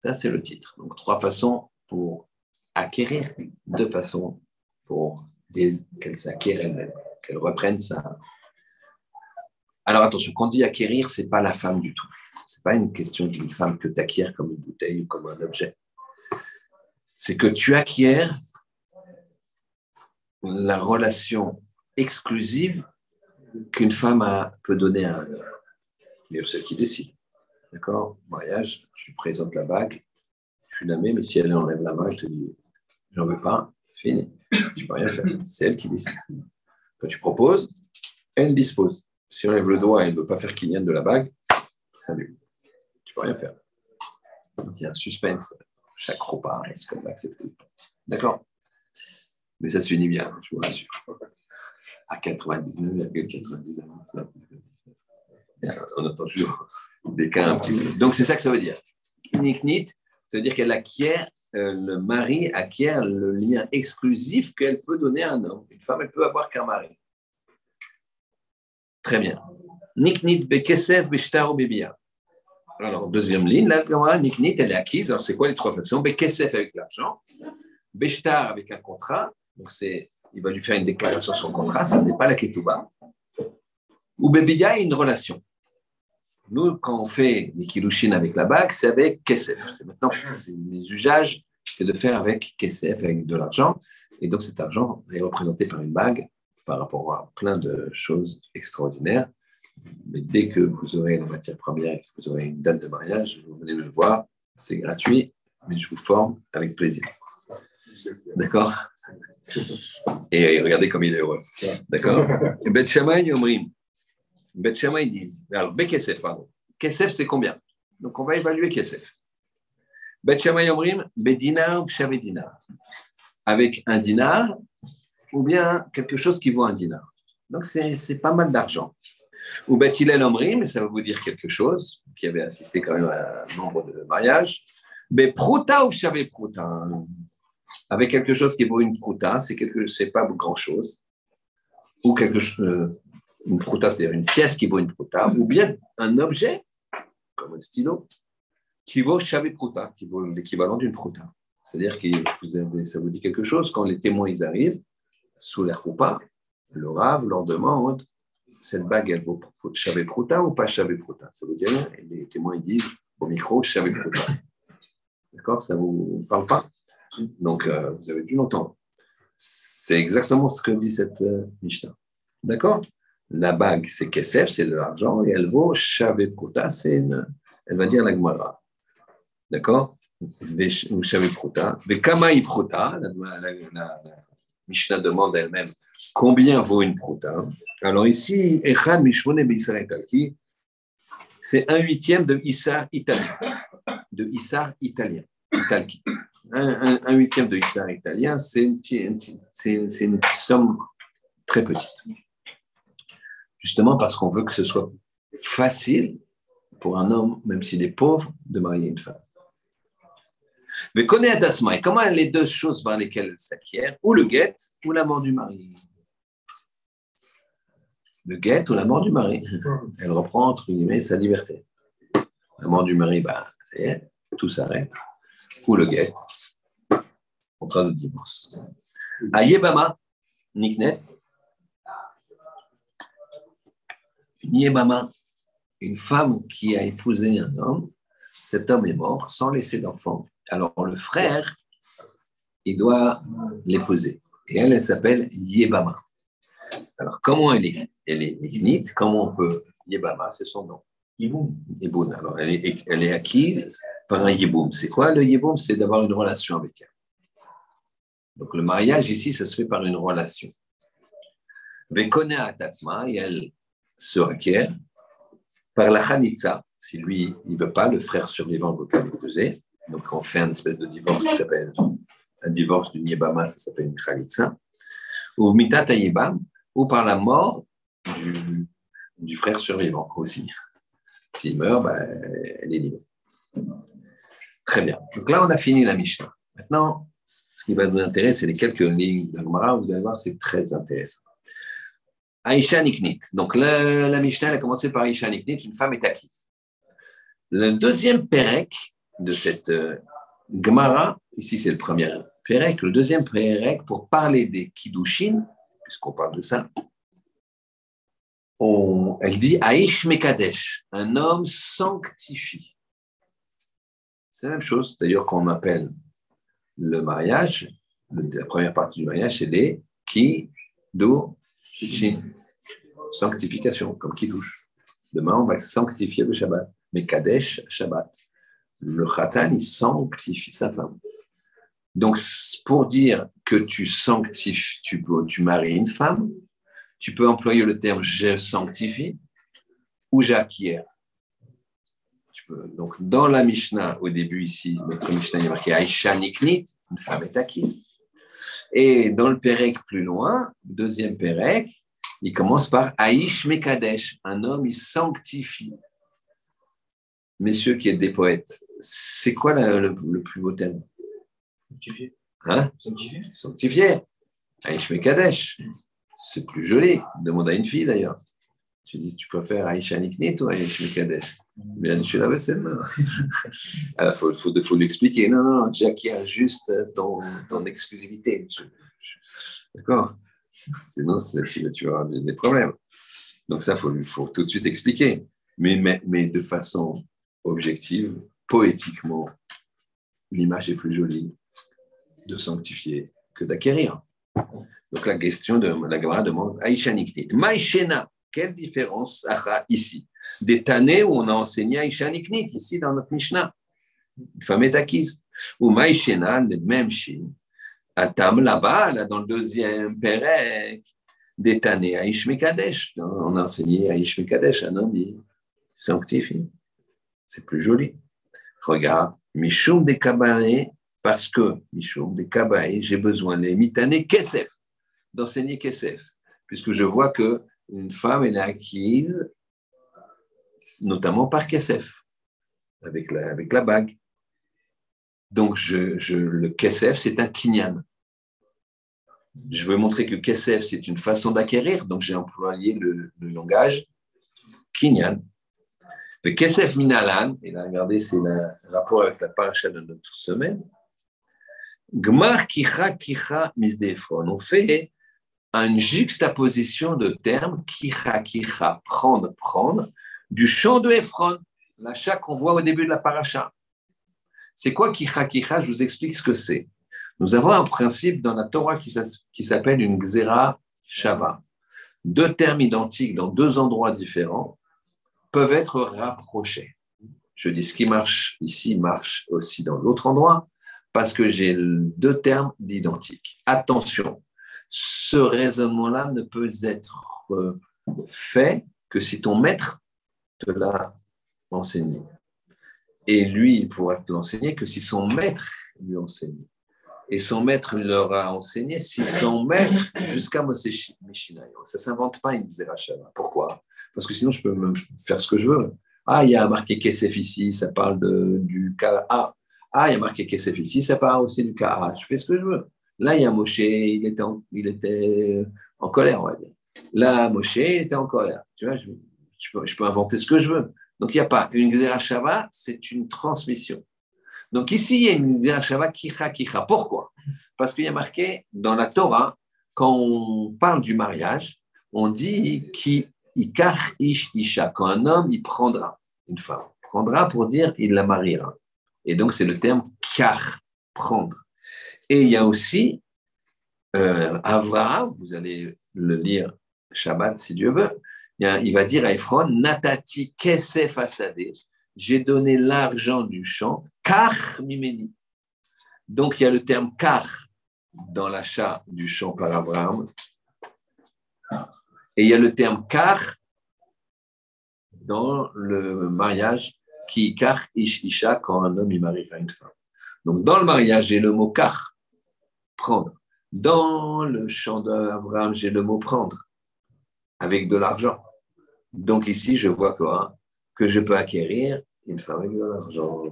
Ça, c'est le titre. Donc, trois façons pour acquérir, deux façons pour qu'elle s'acquiert elle-même, qu'elle reprenne sa, alors attention, quand on dit acquérir, ce n'est pas la femme du tout. Ce n'est pas une question d'une femme que tu acquiers comme une bouteille ou comme un objet. C'est que tu acquiers la relation exclusive qu'une femme peut donner à un homme. Mais celle qui décide. D'accord? Mariage, tu présentes la bague, tu la mets, mais si elle enlève la main, je te dis, j'en veux pas, c'est fini. Tu peux rien faire. C'est elle qui décide. Quand tu proposes, elle dispose. Si on lève le doigt et elle ne veut pas faire qu'il vienne de la bague, salut. Tu peux rien faire. Donc il y a un suspense. Chaque repas, est-ce qu'on va accepter D'accord? Mais ça se finit bien, je vous rassure. À 99,99. On entend toujours Donc c'est ça que ça veut dire. Niknit, ça veut dire qu'elle acquiert, euh, le mari acquiert le lien exclusif qu'elle peut donner à un homme. Une femme, elle peut avoir qu'un mari. Très bien. Niknit bekesef beshtar bebia. Alors, deuxième ligne, là, Niknit, elle est acquise. Alors, c'est quoi les trois façons? Bekesef avec l'argent, Beshtar avec un contrat. Donc, c'est, il va lui faire une déclaration sur son contrat, ce n'est pas la Ketouba. Ou Bebia, une relation. Nous, quand on fait Nikilushin avec la bague, c'est avec Kesef. C'est maintenant, les usages, c'est de faire avec Kesef, avec de l'argent. Et donc, cet argent est représenté par une bague par rapport à plein de choses extraordinaires. Mais dès que vous aurez la matière première et que vous aurez une date de mariage, vous venez me voir, c'est gratuit, mais je vous forme avec plaisir. D'accord? Et regardez comme il est heureux. D'accord? Et Bet Shammai. Bet Shammai disent. Alors, Bekesef, pardon. Kesef, c'est combien? Donc, on va évaluer Kesef. Bet Shammai Omrim, Bedina ou Dinar. Avec un dinar ou bien quelque chose qui vaut un dinar? Donc, c'est pas mal d'argent. Ou Bet Hillel Omrim, ça va vous dire quelque chose, qui avait assisté quand même à un nombre de mariages. Mais Prouta ou Prouta? Avec quelque chose qui vaut une Prouta, c'est pas grand chose. Ou quelque chose, euh, une Prouta, c'est-à-dire une pièce qui vaut une Prouta, ou bien un objet, comme un stylo, qui vaut Shavé Prouta, qui vaut l'équivalent d'une Prouta. C'est-à-dire que ça vous dit quelque chose, quand les témoins ils arrivent, sous l'air pas, le Rav leur demande cette bague, elle vaut Shavé Prouta ou pas Shavé Prouta Ça veut dire Et les témoins ils disent au micro Shavé Prouta. D'accord? Ça ne vous parle pas? Donc, euh, vous avez dû l'entendre. C'est exactement ce que dit cette euh, Mishnah. D'accord? La bague, c'est Kesef, c'est de l'argent, et elle vaut Shavé Prouta, c'est elle va dire la Gemara. D'accord? Prouta. Mais Kamaï Prouta, la, Mishnah demande elle-même combien vaut une prouta. Alors ici, Echan Mishmone Talki, c'est un huitième de Issar italien. De Issar italien. Italki. Un, huitième de Issar italien, c'est une somme très petite. Justement parce qu'on veut que ce soit facile pour un homme, même s'il est pauvre, de marier une femme. Mais connaît et comment les deux choses par lesquelles elle s'acquiert, ou le guet, ou la mort du mari? Le guet ou la mort du mari? Elle reprend, entre guillemets, sa liberté. La mort du mari, bah, tout s'arrête. Ou le guet, contrat de divorce. À Yébama, Niknet, une une femme qui a épousé un homme, cet homme est mort sans laisser d'enfant. Alors le frère, il doit l'épouser. Et elle, elle s'appelle Yébama. Alors comment elle est Elle est ignite. Comment on peut Yébama, c'est son nom. Yeboum. Alors elle est, elle est acquise par un Yeboum. C'est quoi le Yeboum C'est d'avoir une relation avec elle. Donc le mariage ici, ça se fait par une relation. Vekone Tatsma, et elle se requiert par la Hanitza. Si lui, il ne veut pas, le frère survivant ne veut pas l'épouser. Donc, on fait un espèce de divorce qui s'appelle un divorce du Yébama, ça s'appelle une Khalitsa. Ou Mitat Yébam, ou par la mort du, frère survivant aussi. S'il meurt, ben, elle est libre. Très bien. Donc là, on a fini la Mishnah. Maintenant, ce qui va nous intéresser, c'est les quelques lignes d'Agmara. Vous allez voir, c'est très intéressant. Aïcha Niknit. Donc la, la Mishnah, a commencé par Aïcha Niknit, une femme est acquise. Le deuxième Pérec, de cette euh, Gemara, ici c'est le premier Pérec, le deuxième Pérec, pour parler des Kiddushin, puisqu'on parle de ça, on, elle dit Aïsh Mekadesh, un homme sanctifie. C'est la même chose, d'ailleurs, qu'on appelle le mariage, la première partie du mariage, c'est des Kiddushin, sanctification, comme Kiddush. Demain, on va sanctifier le Shabbat, Mekadesh, Shabbat le khatan, il sanctifie sa femme. Donc, pour dire que tu sanctifies, tu, maries une femme, tu peux employer le terme je sanctifie ou j'acquiers. Donc, dans la Mishnah, au début ici, notre Mishnah est marqué Aisha Niknit, une femme est acquise. Et dans le Pérec plus loin, deuxième Pérec, il commence par Aish Mekadesh, un homme, il sanctifie messieurs qui êtes des poètes, c'est quoi le, plus beau terme? Sanctifié. Hein? Sanctifié. Sanctifié. Aïch Mekadesh. C'est plus joli. Demande à une fille d'ailleurs. Tu dis, tu préfères Aïcha Niknit ou Aïch Mekadesh? Bien, je suis la vaisselle. Il faut, faut, faut l'expliquer. Non, non, a juste ton, ton exclusivité. D'accord Sinon, tu avoir des problèmes. Donc ça, il faut, faut tout de suite expliquer. Mais, mais, mais de façon objective, poétiquement, l'image est plus jolie de sanctifier que d'acquérir. Donc la question de la Gemara demande Aïcha Niknit. Maïchena, quelle différence a ici? Des tannées où on a enseigné Aïcha Niknit, ici dans notre Mishnah. Une femme est acquise. Ou Maïchena, même Shin. Atam là-bas, là, dans le deuxième Pérec, des tannées Aïch Mekadesh. On a enseigné Aïch Mekadesh, un homme, il sanctifie. C'est plus joli. Regarde, Mishum des Kabaé, parce que Mishum des Kabaé, j'ai besoin les mitané Kesef, d'enseigner Kesef, puisque je vois que une femme, elle est acquise notamment par Kesef, avec la, avec la bague. Donc, je, le Kesef, c'est un kinyan. Je veux montrer que Kesef, c'est une façon d'acquérir, donc j'ai employé le, langage kinyan. Le Kesef Minalan, et là, regardez, c'est le rapport avec la paracha de notre semaine. Gmar Kicha Kicha Misdefron. On fait une juxtaposition de termes Kicha Kicha, prendre, prendre, du chant de Ephron, l'achat qu'on voit au début de la paracha. C'est quoi Kicha Kicha Je vous explique ce que c'est. Nous avons un principe dans la Torah qui s'appelle une Xera Shava. Deux termes identiques dans deux endroits différents peuvent être rapprochés. Je dis ce qui marche ici marche aussi dans l'autre endroit parce que j'ai deux termes d'identiques. Attention, ce raisonnement-là ne peut être euh, fait que si ton maître te l'a enseigné. Et lui, il pourra te l'enseigner que si son maître lui enseigne. Et son maître leur a enseigné si son maître, jusqu'à Moshe Mishinayo. Ça ne s'invente pas une Zerachava. Pourquoi? Parce que sinon, je peux me faire ce que je veux. Ah, il y a marqué Kesef ici, ça parle de, du cas A. Ah, il y a marqué Kesef ici, ça parle aussi du cas A. Je fais ce que je veux. Là, il y a Moshe, il était en, il était en colère, on va dire. Là, Moshe, il était en colère. Tu vois, je, je peux, inventer ce que je veux. Donc, il n'y a pas. Une Xerashava, c'est une transmission. Donc, ici, il y a une Xerashava kicha kicha. Pourquoi? Parce qu'il y a marqué dans la Torah, quand on parle du mariage, on dit qui ikach ish isha. Quand un homme, il prendra une femme. Prendra pour dire il la mariera. Et donc, c'est le terme kach, prendre. Et il y a aussi euh, Avraham, vous allez le lire Shabbat si Dieu veut, il va dire à Ephron, Natati kesef asade, j'ai donné l'argent du champ, kach mimeni. Donc il y a le terme kach dans l'achat du champ par Abraham, et il y a le terme kach dans le mariage, qui kach ish isha, quand un homme il marie à une femme. Donc dans le mariage, j'ai le mot kach, prendre. Dans le champ d'Abraham, j'ai le mot prendre, avec de l'argent. Donc ici, je vois Que je peux acquérir une femme avec de l'argent.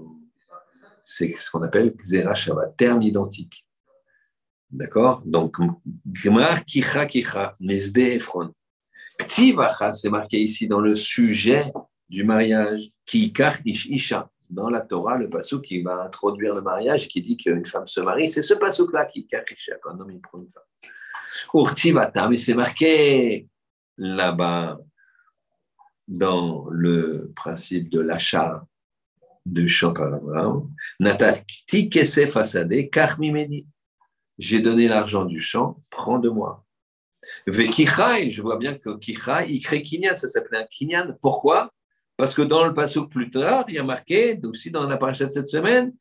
C'est ce qu'on appelle Xera Shabbat, terme identique. D'accord? Donc, Kicha Kicha, Nesde Efron. Ktivacha, c'est marqué ici dans le sujet du mariage. Kikar Ish Isha. Dans la Torah, le passage qui va introduire le mariage, qui dit qu'une femme se marie, c'est ce passage-là, Kikar Isha, quand un homme il prend une femme. Urtivata, mais c'est marqué là-bas dans le principe de l'achat du champ par Abraham. Natati kesef asade karmimeni. J'ai donné l'argent du champ, prends de moi. Je vois bien que Kichai, il crée Kinyan, ça s'appelait un Kinyan. Pourquoi? Parce que dans le passage plus tard, il y a marqué, aussi dans la paracha de cette semaine,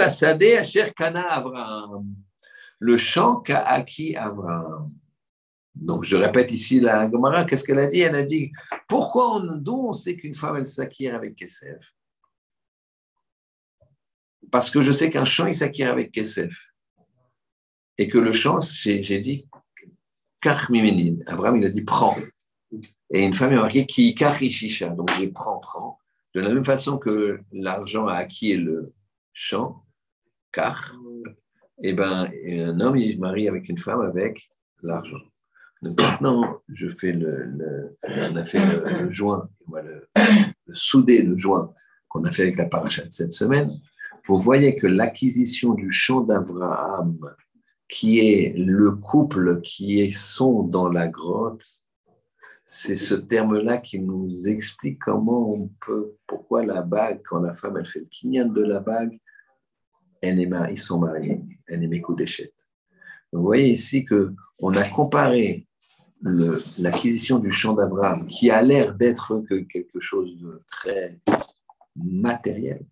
asade asher kana. Le champ qu'a acquis Abraham. Donc, je répète ici la Gomara, qu'est-ce qu'elle a dit? Elle a dit pourquoi, d'où on sait qu'une femme, s'acquiert avec Kesef? Parce que je sais qu'un champ, il s'acquiert avec Kesef. Et que le champ, j'ai dit Karmiménine. Abraham, il a dit prends. Et une femme, il a marqué qui Karishisha. Donc, je prends, prends. De la même façon que l'argent a acquis le champ, car, et eh ben, un homme, il marie avec une femme avec l'argent. Donc maintenant, je fais le, on a fait le, joint, le, le, soudé, le joint qu'on a fait avec la paracha de cette semaine. Vous voyez que l'acquisition du champ d'Abraham, qui est le couple qui est sont dans la grotte, c'est ce terme-là qui nous explique comment on peut, pourquoi la bague, quand la femme elle fait le kinyan de la bague, elle est, ils sont mariés, elle est Mekoudéchet. Vous voyez ici que on a comparé l'acquisition du champ d'Abraham, qui a l'air d'être que quelque chose de très matériel,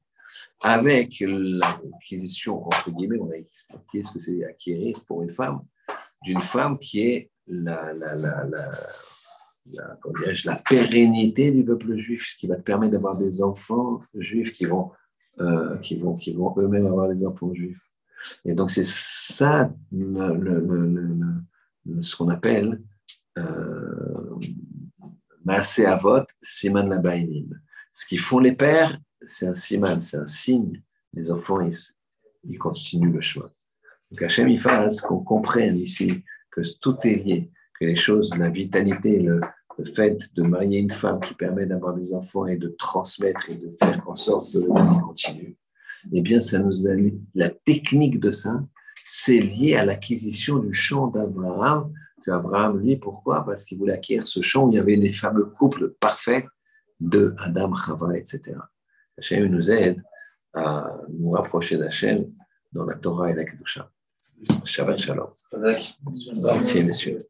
avec l'acquisition, entre guillemets, on a expliqué ce que c'est acquérir pour une femme, d'une femme qui est la, la, la, la, la pérennité du peuple juif, qui va te permettre d'avoir des enfants juifs qui vont, euh, qui vont, qui vont eux-mêmes avoir des enfants juifs. Et donc, c'est ça ce qu'on appelle Maasé Avot, Siman Labainim. Ce qu'ils font les pères, c'est un siman, c'est un signe. Les enfants, ils, ils continuent le chemin. Donc Hachem, il fasse qu'on comprenne ici que tout est lié, que les choses, la vitalité, le, fait de marier une femme qui permet d'avoir des enfants et de transmettre et de faire en sorte que le monde continue, eh bien, ça nous a, la technique de ça, c'est lié à l'acquisition du champ d'Abraham, qu'Abraham, lui, pourquoi? Parce qu'il voulait acquérir ce champ où il y avait les fameux couples parfaits de Adam, Chava, etc. Hachem nous aide à nous rapprocher d'Hachem dans la Torah et la Kedusha. Shabbat Shalom. Merci, messieurs.